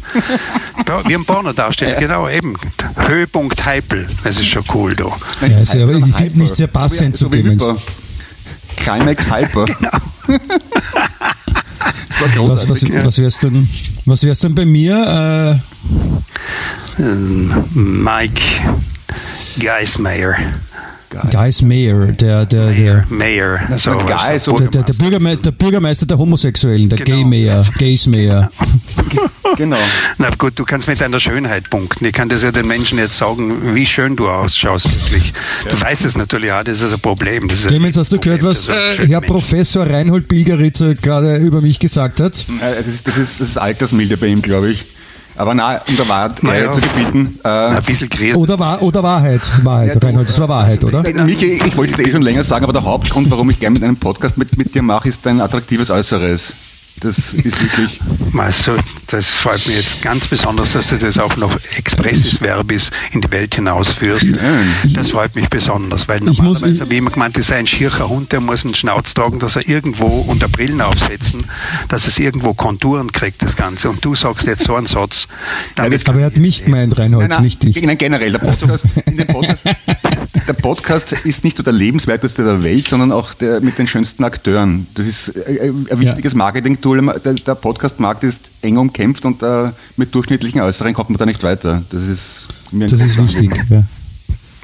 wie ein Pornodarsteller, ja. genau, eben. Höhepunkt Heipel. Das ist schon cool, du. Ja, also, aber ich finde nicht sehr passend zu Clemens. Climax Hyper. Genau. was, was, was wär's denn, was wär's denn bei mir? Äh, Mike Geis Mayer, der, der, der, Mayer, so, Guy, so der, der, der, Bürgerme der, Bürgermeister der Homosexuellen, der genau. Gay Mayer, Gays Mayer. genau. Na gut, du kannst mit deiner Schönheit punkten. Ich kann das ja den Menschen jetzt sagen, wie schön du ausschaust, wirklich. Ja. Du weißt es natürlich auch, das ist ein Problem. Das Clemens, hast du gehört, was äh, Herr Professor Reinhold Bilgeritz gerade über mich gesagt hat? Äh, das ist, das ist, das ist Altersmilde bei ihm, glaube ich. Aber na, um der Wahrheit Naja. zu gebieten. Äh, Ein bisschen Gräser. Oder, Wahr- oder Wahrheit. Wahrheit, Ja, Reinhold, das war Wahrheit, oder? Michi, ich wollte es dir eh schon länger sagen, aber der Hauptgrund, warum ich gerne mit einem Podcast mit, mit dir mache, ist dein attraktives Äußeres. Das ist wirklich. Also, das freut mich jetzt ganz besonders, dass du das auch noch expressis verbis in die Welt hinausführst. Das freut mich besonders, weil Ich muss- normalerweise habe ich immer gemeint, das ist ein schiercher Hund, der muss einen Schnauz tragen, dass er irgendwo unter Brillen aufsetzen, dass es irgendwo Konturen kriegt, das Ganze. Und du sagst jetzt so einen Satz. Damit Aber er hat mich gemeint, Reinhold, Nein, nein, nicht dich. nein, generell. Der Podcast, in dem Podcast, der Podcast ist nicht nur der lebenswerteste der Welt, sondern auch der mit den schönsten Akteuren. Das ist ein wichtiges Marketing-Tool. Der, der Podcast-Markt ist eng umkämpft und äh, mit durchschnittlichen Äußeren kommt man da nicht weiter. Das ist mir Das ist wichtig.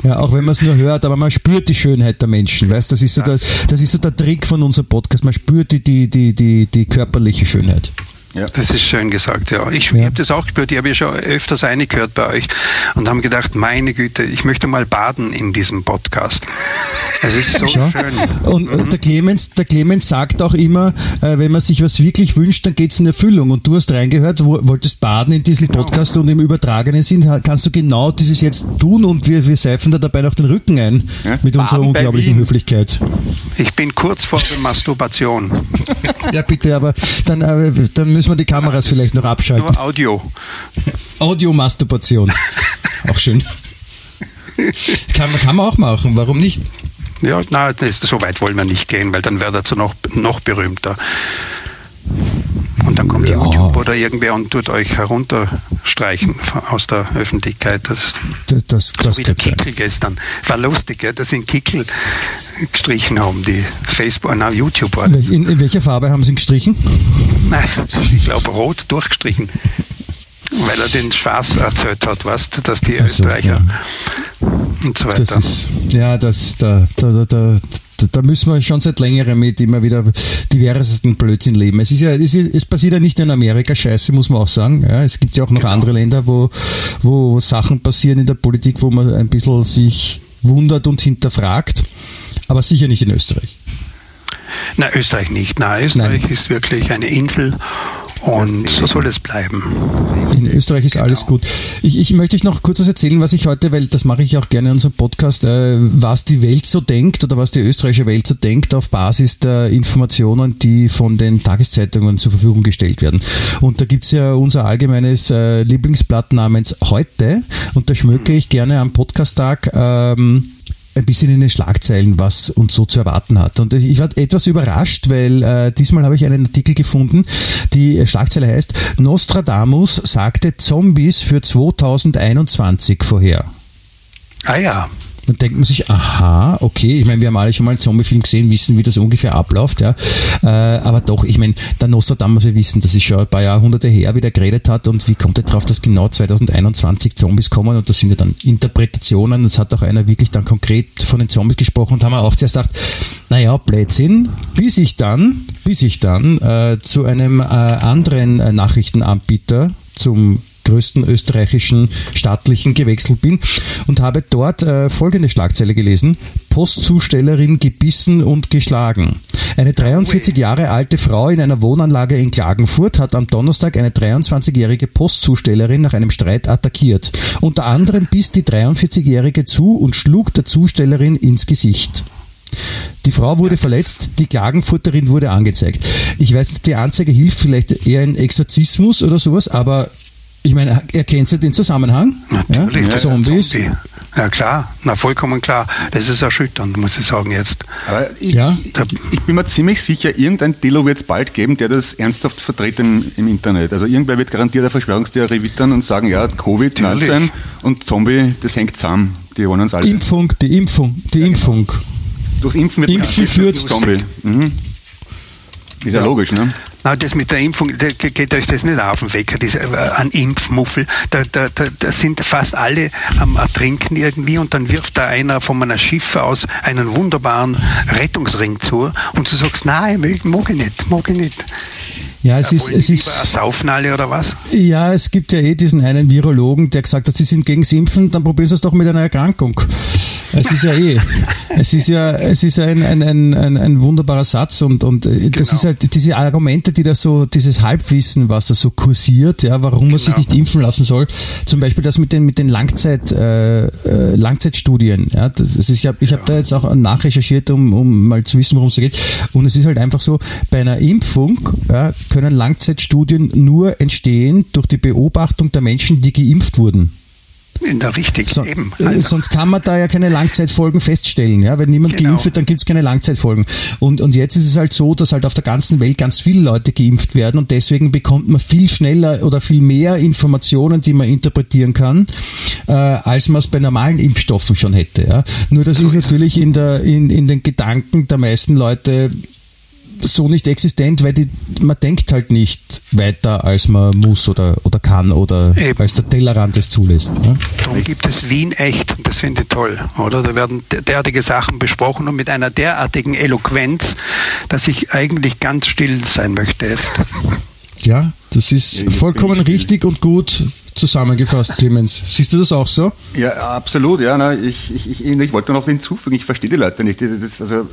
Ja, auch wenn man es nur hört, aber man spürt die Schönheit der Menschen, weißt? Das ist so der, das ist so der Trick von unserem Podcast. Man spürt die, die, die, die, die körperliche Schönheit. Ja. Das ist schön gesagt, ja. Ich, Ja. ich habe das auch gespürt, ich habe ja schon öfters reingehört bei euch und haben gedacht, meine Güte, ich möchte mal baden in diesem Podcast. Es ist so Schau. schön. Und äh, der Clemens, der Clemens sagt auch immer, äh, wenn man sich was wirklich wünscht, dann geht es in Erfüllung. Und du hast reingehört, wo, wolltest baden in diesem Podcast und im übertragenen Sinn kannst du genau dieses jetzt tun und wir, wir seifen da dabei noch den Rücken ein Ja. mit unserer Baden bei unglaublichen. Höflichkeit. Ich bin kurz vor der Masturbation. Ja, bitte, aber dann, äh, dann müssen wir die Kameras vielleicht noch abschalten. Nur Audio. Audiomasturbation. Auch schön. Kann, man- kann man auch machen, warum nicht? Ja, na, so weit wollen wir nicht gehen, weil dann wäre dazu noch, noch berühmter. Und dann kommt Ja. YouTube oder irgendwer und tut euch herunterstreichen aus der Öffentlichkeit. Das, Das, das, das so wie der kann sein. Kickel gestern. War lustig, gell, dass sie einen Kickel gestrichen haben, die Facebook, na, YouTuber. In, in, welcher Farbe haben Sie ihn gestrichen? Nein, ich glaube rot durchgestrichen. Weil er den Spaß erzählt hat, weißt dass die Ach so, Österreicher und so weiter. Das ist, ja, das, da, da, da, da, müssen wir schon seit längerem mit immer wieder diversesten Blödsinn leben. Es ist ja, es, ist, es passiert ja nicht in Amerika Scheiße, muss man auch sagen. Ja, es gibt ja auch noch andere Länder, wo, wo Sachen passieren in der Politik, wo man ein bisschen sich wundert und hinterfragt. Aber sicher nicht in Österreich. Na, Österreich nicht. Na, Österreich ist wirklich eine Insel und so soll es bleiben. In Österreich ist alles gut. Ich, ich möchte euch noch kurz was erzählen, was ich heute, weil das mache ich auch gerne in unserem Podcast, äh, was die Welt so denkt oder was die österreichische Welt so denkt auf Basis der Informationen, die von den Tageszeitungen zur Verfügung gestellt werden. Und da gibt's ja unser allgemeines äh, Lieblingsblatt namens Heute und da schmöke ich gerne am Podcasttag ähm, ein bisschen in den Schlagzeilen, was uns so zu erwarten hat. Und ich war etwas überrascht, weil äh, diesmal habe ich einen Artikel gefunden, die Schlagzeile heißt, Nostradamus sagte Zombies für 2021 vorher. Ah ja, Dann denkt man sich, aha, okay, ich meine, wir haben alle schon mal einen Zombie-Film gesehen, wissen, wie das ungefähr abläuft, ja. Äh, aber doch, ich meine, der Nostradamus, wir wissen, das ist schon ein paar Jahrhunderte her, wie der geredet hat und wie kommt er drauf, dass genau 2021 Zombies kommen und das sind ja dann Interpretationen, es hat auch einer wirklich dann konkret von den Zombies gesprochen und haben auch zuerst gedacht, naja, Blödsinn, bis ich dann, bis ich dann äh, zu einem äh, anderen äh, Nachrichtenanbieter, zum größten österreichischen staatlichen gewechselt bin und habe dort äh, folgende Schlagzeile gelesen. Postzustellerin gebissen und geschlagen. Eine 43 Jahre alte Frau in einer Wohnanlage in Klagenfurt hat am Donnerstag eine 23-jährige Postzustellerin nach einem Streit attackiert. Unter anderem biss die 43-jährige zu und schlug der Zustellerin ins Gesicht. Die Frau wurde verletzt, die Klagenfurterin wurde angezeigt. Ich weiß nicht, die Anzeige hilft vielleicht eher ein Exorzismus oder sowas, aber ich meine, erkennt Sie den Zusammenhang? natürlich. Ja? Zombies. Zombie. Ja klar, na vollkommen klar. Das ist erschütternd, muss ich sagen jetzt. Aber ich, Ja. ich, ich bin mir ziemlich sicher, irgendein Dillo wird es bald geben, der das ernsthaft vertritt im, im Internet. Also irgendwer wird garantiert eine Verschwörungstheorie wittern und sagen, ja, Covid-19 Natürlich. und Zombie, das hängt zusammen. Die wollen uns alle. Impfung, die Impfung, die Impfung. Durchs Impfen wird Impfen führt- Zombie. Mhm. Ist ja, logisch, ne? Na, das mit der Impfung, da ge- geht euch das nicht auf den Wecker, diese, äh, ein Impfmuffel. Da, da, da, da sind fast alle am Ertrinken irgendwie und dann wirft da einer von einem Schiff aus einen wunderbaren Rettungsring zu und du sagst, nein, mag ich nicht, mag ich nicht. Ja, es ist, Wollen es ist, Saufnalle oder was? ja, es gibt ja eh diesen einen Virologen, der gesagt hat, Sie sind gegen das Impfen, dann probieren Sie es doch mit einer Erkrankung. Es ist ja eh, es ist ja, es ist ein, ein, ein, ein, ein wunderbarer Satz und, und äh, das genau. ist halt diese Argumente, die da so, dieses Halbwissen, was da so kursiert, ja, warum man sich genau. nicht impfen lassen soll. Zum Beispiel das mit den, mit den Langzeit, äh, äh Langzeitstudien. Ja, das ist, ich habe ich hab da jetzt auch nachrecherchiert, um, um mal zu wissen, worum es geht. Und es ist halt einfach so, bei einer Impfung ja, können Langzeitstudien nur entstehen durch die Beobachtung der Menschen, die geimpft wurden. In der richtig, so, eben. Also. Sonst kann man da ja keine Langzeitfolgen feststellen. Ja? Wenn niemand genau. geimpft wird, dann gibt es keine Langzeitfolgen. Und, und jetzt ist es halt so, dass halt auf der ganzen Welt ganz viele Leute geimpft werden und deswegen bekommt man viel schneller oder viel mehr Informationen, die man interpretieren kann, äh, als man es bei normalen Impfstoffen schon hätte. Ja? Nur das ist natürlich in, der, in, in den Gedanken der meisten Leute so nicht existent, weil die, man denkt halt nicht weiter, als man muss oder, oder kann oder Eben. als der Tellerrand es zulässt. Ne? Darum gibt es Wien echt und das finde ich toll, oder? Da werden derartige Sachen besprochen und mit einer derartigen Eloquenz, dass ich eigentlich ganz still sein möchte jetzt. Ja, das ist ja, vollkommen richtig und gut zusammengefasst, Clemens. Siehst du das auch so? Ja, absolut. Ja, na, ich, ich, ich, ich wollte noch hinzufügen, ich verstehe die Leute nicht. Das, also,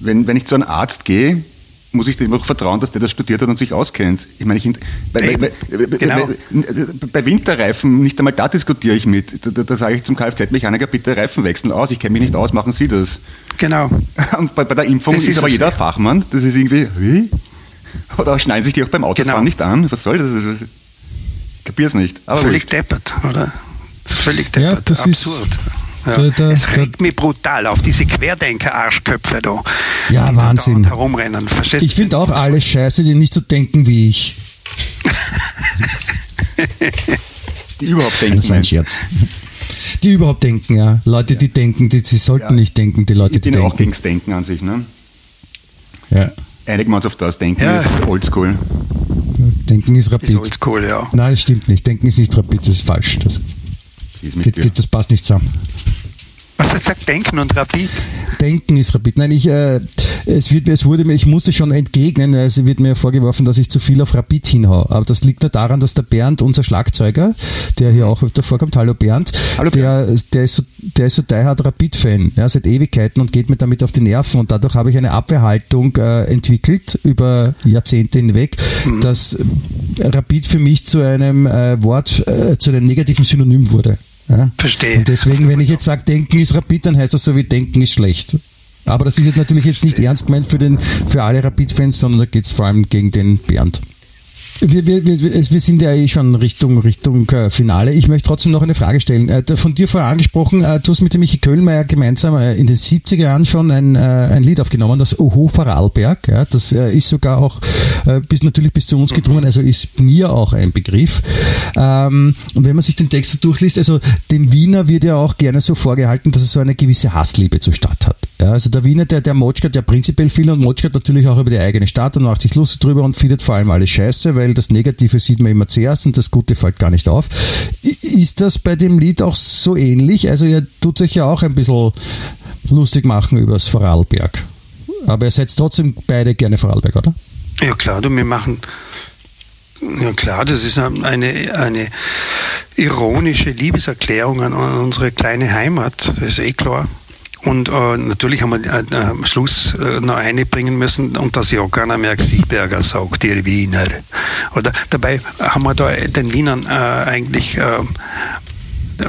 wenn, wenn ich zu einem Arzt gehe, muss ich dem auch vertrauen, dass der das studiert hat und sich auskennt. Ich meine, ich, bei, bei, bei, genau. bei, Winterreifen, nicht einmal da diskutiere ich mit. Da, da sage ich zum Kfz-Mechaniker, bitte Reifen wechseln aus, ich kenne mich nicht aus, machen Sie das. Genau. Und bei, der Impfung ist, ist, aber jeder Fachmann, das ist irgendwie, wie? Oder schneiden sich die auch beim Autofahren genau. nicht an? Was soll das? Ich kapier's nicht. Aber völlig wurscht. deppert, oder? Das ist völlig deppert. Ja, das Absurd. Ist ja. Da, da, es regt mich brutal auf diese Querdenker-Arschköpfe da. Ja, Wahnsinn. Da herumrennen. Verstehst ich finde auch alles scheiße, die nicht so denken wie ich. die überhaupt denken. Das war ein Scherz. Die überhaupt denken, ja. Leute, die denken, die, die sollten ja. nicht denken, die Leute, die denken. auch gegen das Denken an sich, ne? Ja. Einigen wir uns auf das. Denken ja. ist oldschool. Denken ist rapid. Ist oldschool, ja. Nein, das stimmt nicht. Denken ist nicht rapid, das ist falsch. Das das passt nicht zusammen. Was hat gesagt? Denken und Rapid? Denken ist Rapid. Nein, ich, äh, es, wird, es wurde mir, ich musste schon entgegnen, es wird mir vorgeworfen, dass ich zu viel auf Rapid hinhaue. Aber das liegt nur daran, dass der Bernd, unser Schlagzeuger, der hier auch öfter vorkommt, hallo Bernd, hallo Bernd. Der, der, ist so, der ist so diehard Rapid-Fan, ja, seit Ewigkeiten und geht mir damit auf die Nerven. Und dadurch habe ich eine Abwehrhaltung äh, entwickelt über Jahrzehnte hinweg, mhm. dass Rapid für mich zu einem äh, Wort, äh, zu einem negativen Synonym wurde. Ja? Verstehe. Und deswegen, wenn ich jetzt sage, denken ist rapid, dann heißt das so wie denken ist schlecht. Aber das ist jetzt natürlich jetzt nicht ernst gemeint für, den, für alle Rapid-Fans, sondern da geht es vor allem gegen den Bernd. Wir, wir, wir, wir sind ja eh schon Richtung, Richtung äh, Finale. Ich möchte trotzdem noch eine Frage stellen. Äh, von dir vorher angesprochen, äh, du hast mit dem Michi Köhlmeier gemeinsam in den 70er Jahren schon ein, ein Lied aufgenommen, das Oho Vorarlberg. Ja, das ist sogar auch bis, natürlich bis zu uns gedrungen, also ist mir auch ein Begriff. Ähm, und wenn man sich den Text so durchliest, also dem Wiener wird ja auch gerne so vorgehalten, dass er so eine gewisse Hassliebe zur Stadt hat. Ja, also der Wiener, der, der motschert ja prinzipiell viel und motschert natürlich auch über die eigene Stadt und macht sich lustig drüber und findet vor allem alles scheiße, weil das Negative sieht man immer zuerst und das Gute fällt gar nicht auf. Ist das bei dem Lied auch so ähnlich? Also ihr tut sich ja auch ein bisschen lustig machen über das Vorarlberg. Aber ihr seid trotzdem beide gerne Vorarlberg, oder? Ja klar, du, wir machen ja klar, das ist eine, eine ironische Liebeserklärung an unsere kleine Heimat, das ist eh klar. Und äh, natürlich haben wir äh, äh, am Schluss äh, noch eine bringen müssen und dass ja keiner mehr Sieberger sagt, ihr Wiener. Oder dabei haben wir da den Wienern äh, eigentlich äh,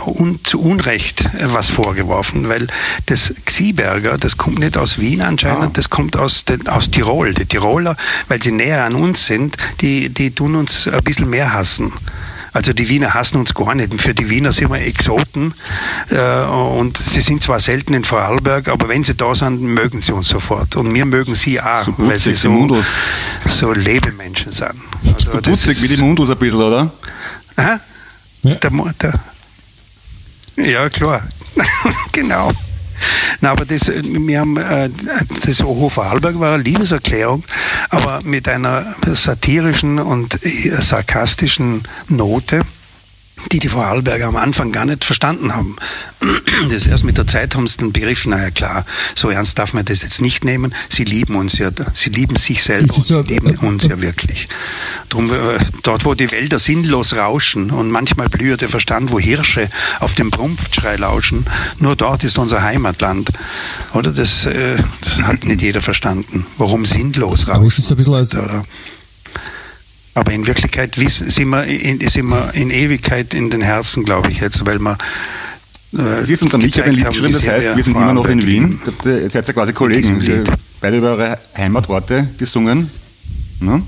un, zu Unrecht was vorgeworfen, weil das Xieberger, das kommt nicht aus Wien anscheinend, ah. das kommt aus, den, aus Tirol. Die Tiroler, weil sie näher an uns sind, die, die tun uns ein bisschen mehr hassen. Also die Wiener hassen uns gar nicht. Für die Wiener sind wir Exoten äh, und sie sind zwar selten in Vorarlberg, aber wenn sie da sind, mögen sie uns sofort. Und wir mögen sie auch, so weil sie so, so Lebemenschen sind. Also so putzig wie die Mundus ein bisschen, oder? Aha. Ja. Der, der, ja, klar. genau. Na, aber das, wir haben, äh, das Oho Vorarlberg war eine Liebeserklärung, aber mit einer satirischen und sarkastischen Note. Die die Vorarlberger am Anfang gar nicht verstanden haben. Das erst mit der Zeit haben sie dann begriffen, naja klar, so ernst darf man das jetzt nicht nehmen. Sie lieben uns ja, sie lieben sich so, sie lieben uns ja wirklich. Drum, äh, dort, wo die Wälder sinnlos rauschen und manchmal blüht der Verstand, wo Hirsche auf dem Prumpfschrei lauschen, nur dort ist unser Heimatland. Oder? Das, äh, das hat nicht jeder verstanden. Warum sinnlos rauschen? Aber ist es ein bisschen als, oder? Aber in Wirklichkeit sind wir in, sind wir in Ewigkeit in den Herzen, glaube ich jetzt, weil wir äh, Sie ist unter Michael ein Lied geschrieben, das heißt, wir sind immer noch in Wien. Ihr seid ja quasi Kollegen. Beide über eure Heimatorte gesungen. Ne?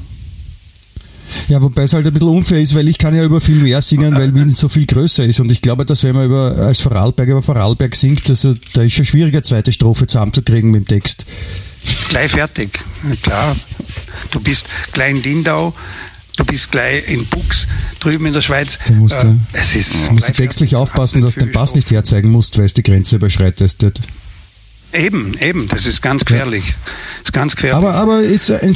Ja, wobei es halt ein bisschen unfair ist, weil ich kann ja über viel mehr singen, weil Wien so viel größer ist. Und ich glaube, dass wenn man über, als Vorarlberg über Vorarlberg singt, also, da ist schon schwieriger, zweite Strophe zusammenzukriegen mit dem Text. Gleich fertig, klar. Du bist Klein Lindau, du bist gleich in Bux drüben in der Schweiz. Du musst, äh, es ist musst textlich aufpassen, dass du den Pass nicht herzeigen musst, weil es die Grenze überschreitest. Eben, eben, das ist ganz gefährlich. Ja. ist ganz gefährlich. Aber, aber ist ein,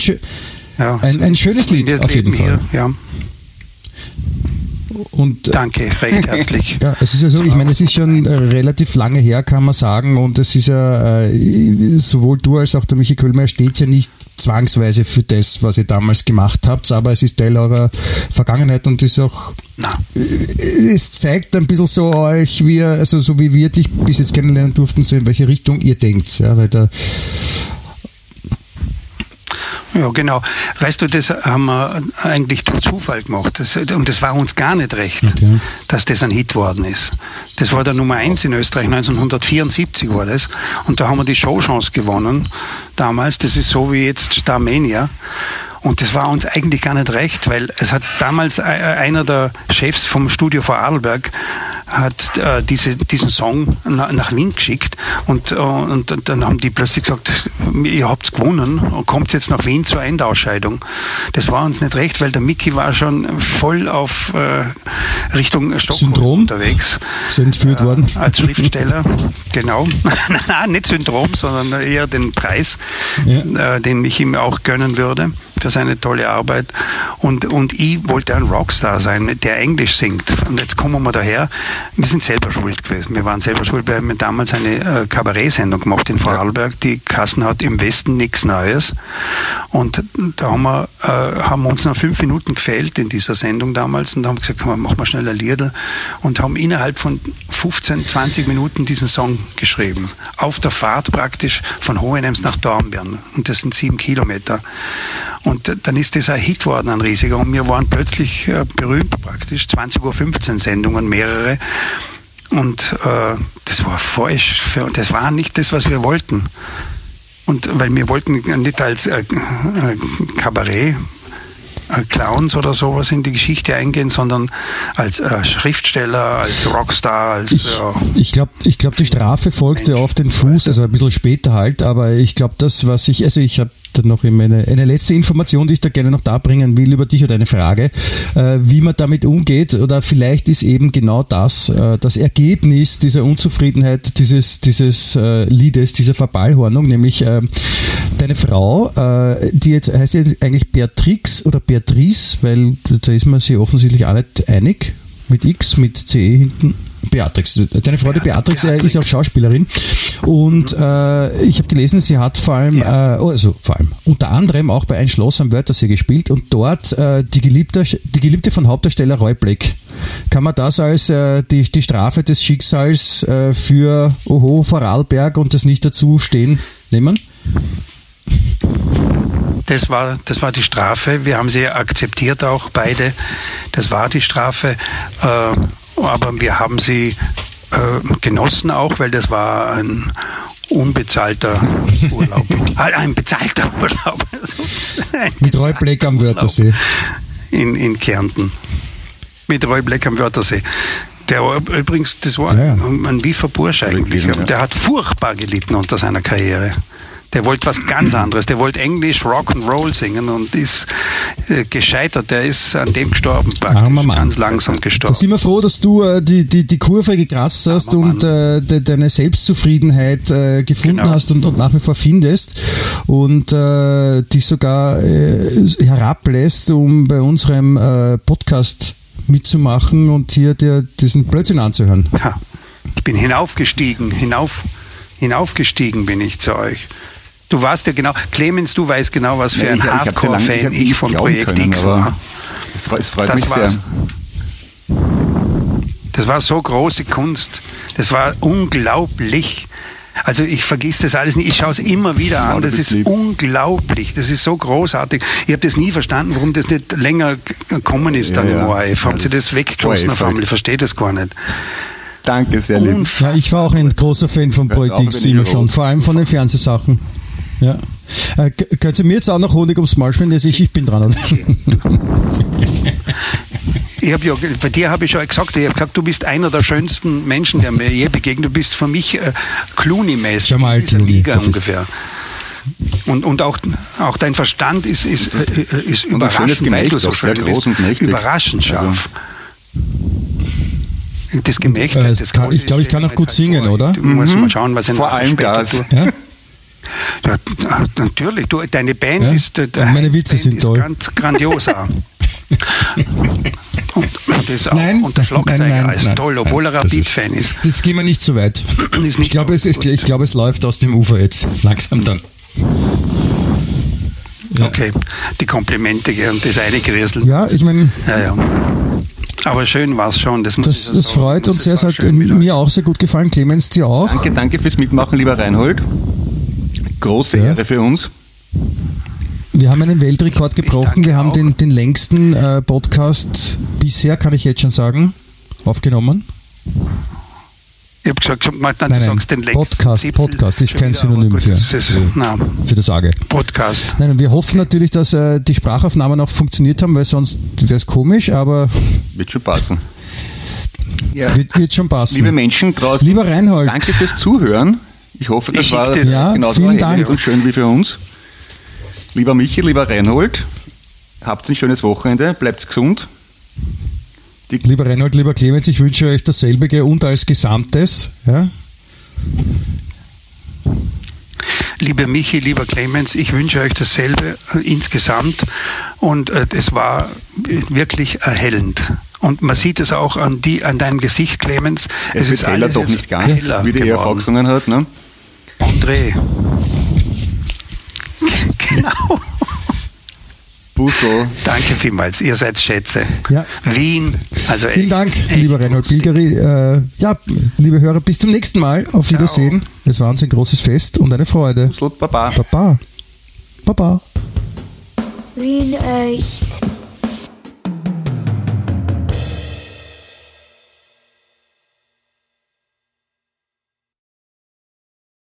ja. ein, ein schönes Lied, auf jeden Fall. Hier, ja. Und, äh, Danke, recht herzlich. Ja, es ist ja so, ich meine, es ist schon äh, relativ lange her, kann man sagen, und es ist ja, äh, sowohl du als auch der Michi Köhlmeier steht ja nicht zwangsweise für das, was ihr damals gemacht habt, aber es ist Teil eurer Vergangenheit und ist auch, Na. es zeigt ein bisschen so euch, wie, also so wie wir dich bis jetzt kennenlernen durften, so in welche Richtung ihr denkt, ja, weil da ja, genau. Weißt du, das haben wir eigentlich durch Zufall gemacht. Das, und das war uns gar nicht recht, okay. dass das ein Hit worden ist. Das war der Nummer eins in Österreich, 1974 war das. Und da haben wir die Showchance gewonnen damals. Das ist so wie jetzt Starmania. Und das war uns eigentlich gar nicht recht, weil es hat damals einer der Chefs vom Studio vor Adelberg hat äh, diese, diesen Song na, nach Wien geschickt und, äh, und dann haben die plötzlich gesagt, ihr habt's gewonnen und kommt jetzt nach Wien zur Endausscheidung. Das war uns nicht recht, weil der Mickey war schon voll auf äh, Richtung Stockholm Syndrom? unterwegs. Ist entführt worden. Äh, als Schriftsteller, genau. nein, nicht Syndrom, sondern eher den Preis, ja. Äh, den ich ihm auch gönnen würde für seine tolle Arbeit. Und, und ich wollte ein Rockstar sein, der Englisch singt. Und jetzt kommen wir daher. Wir sind selber schuld gewesen. Wir waren selber schuld. Wir haben damals eine äh, Kabarettsendung gemacht in Vorarlberg, die Kassen hat im Westen nichts Neues. Und da haben wir, äh, haben uns noch fünf Minuten gefehlt in dieser Sendung damals und haben gesagt, komm, machen wir schnell ein Lied und haben innerhalb von 15, 20 Minuten diesen Song geschrieben. Auf der Fahrt praktisch von Hohenems nach Dornbirn. Und das sind sieben Kilometer. Und dann ist das ein Hit worden, ein riesiger. Und wir waren plötzlich äh, berühmt praktisch. 20.15 Uhr Sendungen, mehrere. Und äh, das war falsch. Für, das war nicht das, was wir wollten. Und weil wir wollten nicht als äh, äh Kabarett Clowns oder sowas in die Geschichte eingehen, sondern als äh, Schriftsteller, als Rockstar, als. Ich, äh, ich glaube, ich glaub, die Strafe folgte Mensch, auf den Fuß, also ein bisschen später halt, aber ich glaube, das, was ich, also ich habe dann noch eine, eine letzte Information, die ich da gerne noch darbringen will über dich oder eine Frage, äh, wie man damit umgeht oder vielleicht ist eben genau das äh, das Ergebnis dieser Unzufriedenheit dieses, dieses äh, Liedes, dieser Verballhornung, nämlich äh, deine Frau, äh, die jetzt heißt jetzt eigentlich Beatrix oder Beatrice, weil da ist man sich offensichtlich auch nicht einig mit X, mit CE hinten. Beatrix. Deine Frau, die Beatrix, Beatrix. ist auch Schauspielerin. Und äh, ich habe gelesen, sie hat vor allem, ja. äh, also vor allem, unter anderem auch bei Ein Schloss am Wörthersee gespielt und dort äh, die, Geliebte, die Geliebte von Hauptdarsteller Roy Black. Kann man das als äh, die, die Strafe des Schicksals äh, für Oho, Vorarlberg und das nicht dazu stehen nehmen? Das war, das war die Strafe. Wir haben sie akzeptiert auch beide. Das war die Strafe. Äh, aber wir haben sie äh, genossen auch, weil das war ein unbezahlter Urlaub. ein bezahlter Urlaub. Mit Roy Black am Wörthersee. In, in Kärnten. Mit Roy Black am Wörthersee. Der übrigens, das war ja. ein, ein Wiefer Bursch eigentlich. Ja. Der hat furchtbar gelitten unter seiner Karriere. Der wollte was ganz anderes. Der wollte Englisch Rock and Roll singen und ist äh, gescheitert. Der ist an dem gestorben. Armer Mann. Ganz langsam gestorben. Da sind wir froh, dass du äh, die, die, die Kurve gekratzt hast Armer und äh, de, deine Selbstzufriedenheit äh, gefunden genau. hast und, und, nach wie vor findest und äh, dich sogar äh, herablässt, um bei unserem äh, Podcast mitzumachen und hier dir diesen Blödsinn anzuhören. Ja, ich bin hinaufgestiegen, hinauf, hinaufgestiegen bin ich zu euch. Du warst ja genau, Clemens, du weißt genau, was für Ja, ein ich- Hardcore-Fan ich, ich vom Projekt können, X war. Es freut, Das mich sehr. Das war so große Kunst. Das war unglaublich. Also ich vergiss das alles nicht. Ich schaue es immer wieder an. Das ist unglaublich. Das ist so großartig. Ich habe das nie verstanden, warum das nicht länger gekommen ist dann Ja, im. ORF. Haben sie das- weggeschossen auf einmal? Ich verstehe das gar nicht. Danke, sehr lieb. Ja, ich war auch ein großer Fan von wenn immer schon, vor allem von den Fernsehsachen. Ja. Äh, könnt ihr mir jetzt auch noch Honig ums Maul schmieren? Also ich, ich bin dran. Oder? Ich hab ja, bei dir habe ich schon gesagt, ich habe gesagt, du bist einer der schönsten Menschen, der mir je begegnet. Du bist für mich äh, Clooney-mäßig in dieser Clooney, Liga ungefähr. Und, und auch, auch dein Verstand ist, ist, äh, äh, ist Und ein schönes überraschend, weil Gemächt du so auch, sehr schön groß bist. und mächtig. Überraschend scharf. Das Gemächt, Äh, das kann- ich glaube, ich kann auch gut jetzt singen, oder? Du musst mal schauen, was er Vor allem tut. Ja? Ja, natürlich. Du, deine Band Ja? ist, äh, meine Witze Band sind ist toll. ganz grandios. und, das auch, Nein, und der Schlagzeuger nein, nein, ist nein, toll, obwohl er Das Rapid-Fan ist. Jetzt gehen wir nicht zu weit. Nicht Ich glaube, es, so ist, ich glaube, es läuft aus dem Ufer jetzt. Langsam dann. Ja. Okay, die Komplimente und das eine Gräsel. Ja, ich meine, Ja, ja. Aber schön war es schon. Das, muss das, ich so das freut uns sehr. Es hat mir auch sehr gut gefallen. Clemens, dir auch. Danke, danke fürs Mitmachen, lieber Reinhold. Große Ja. Ehre für uns. Wir haben einen Weltrekord gebrochen. Wir haben den, den längsten äh, Podcast bisher, kann ich jetzt schon sagen, aufgenommen. Ich habe gesagt, nein, Nein, du sagst den längsten Podcast, Zipfel Podcast ist kein Synonym gut, für- Das ist, für- nein, Für das Sage. Podcast. Nein, und wir hoffen natürlich, dass äh, die Sprachaufnahmen auch funktioniert haben, weil sonst wäre es komisch, aber Wird schon passen. Ja. wird, wird schon passen. Liebe Menschen draußen, Lieber Reinhold, danke fürs Zuhören. Ich hoffe, das Ich war dir- Ja, genauso erhellend Dank. und schön wie für uns. Lieber Michi, lieber Reinhold, habt ein schönes Wochenende, bleibt gesund. lieber Reinhold, lieber Clemens, ich wünsche euch dasselbe und als Gesamtes. Ja? Liebe Michi, lieber Clemens, ich wünsche euch dasselbe äh, insgesamt und äh, es war wirklich erhellend. Und man sieht es auch an, die, an deinem Gesicht, Clemens. Es, wird heller alles doch nicht ganz, heller wie die geworden. gesungen hat. Ne? André. genau. Busso. Danke vielmals. Ihr seid Schätze. Ja. Wien. Also Vielen echt, Dank, echt lieber Reinhold. Bilgeri. Äh, ja, liebe Hörer, bis zum nächsten Mal. Auf Wiedersehen. Es war uns ein großes Fest und eine Freude. Busselt, Baba. Baba. Baba. Wien echt.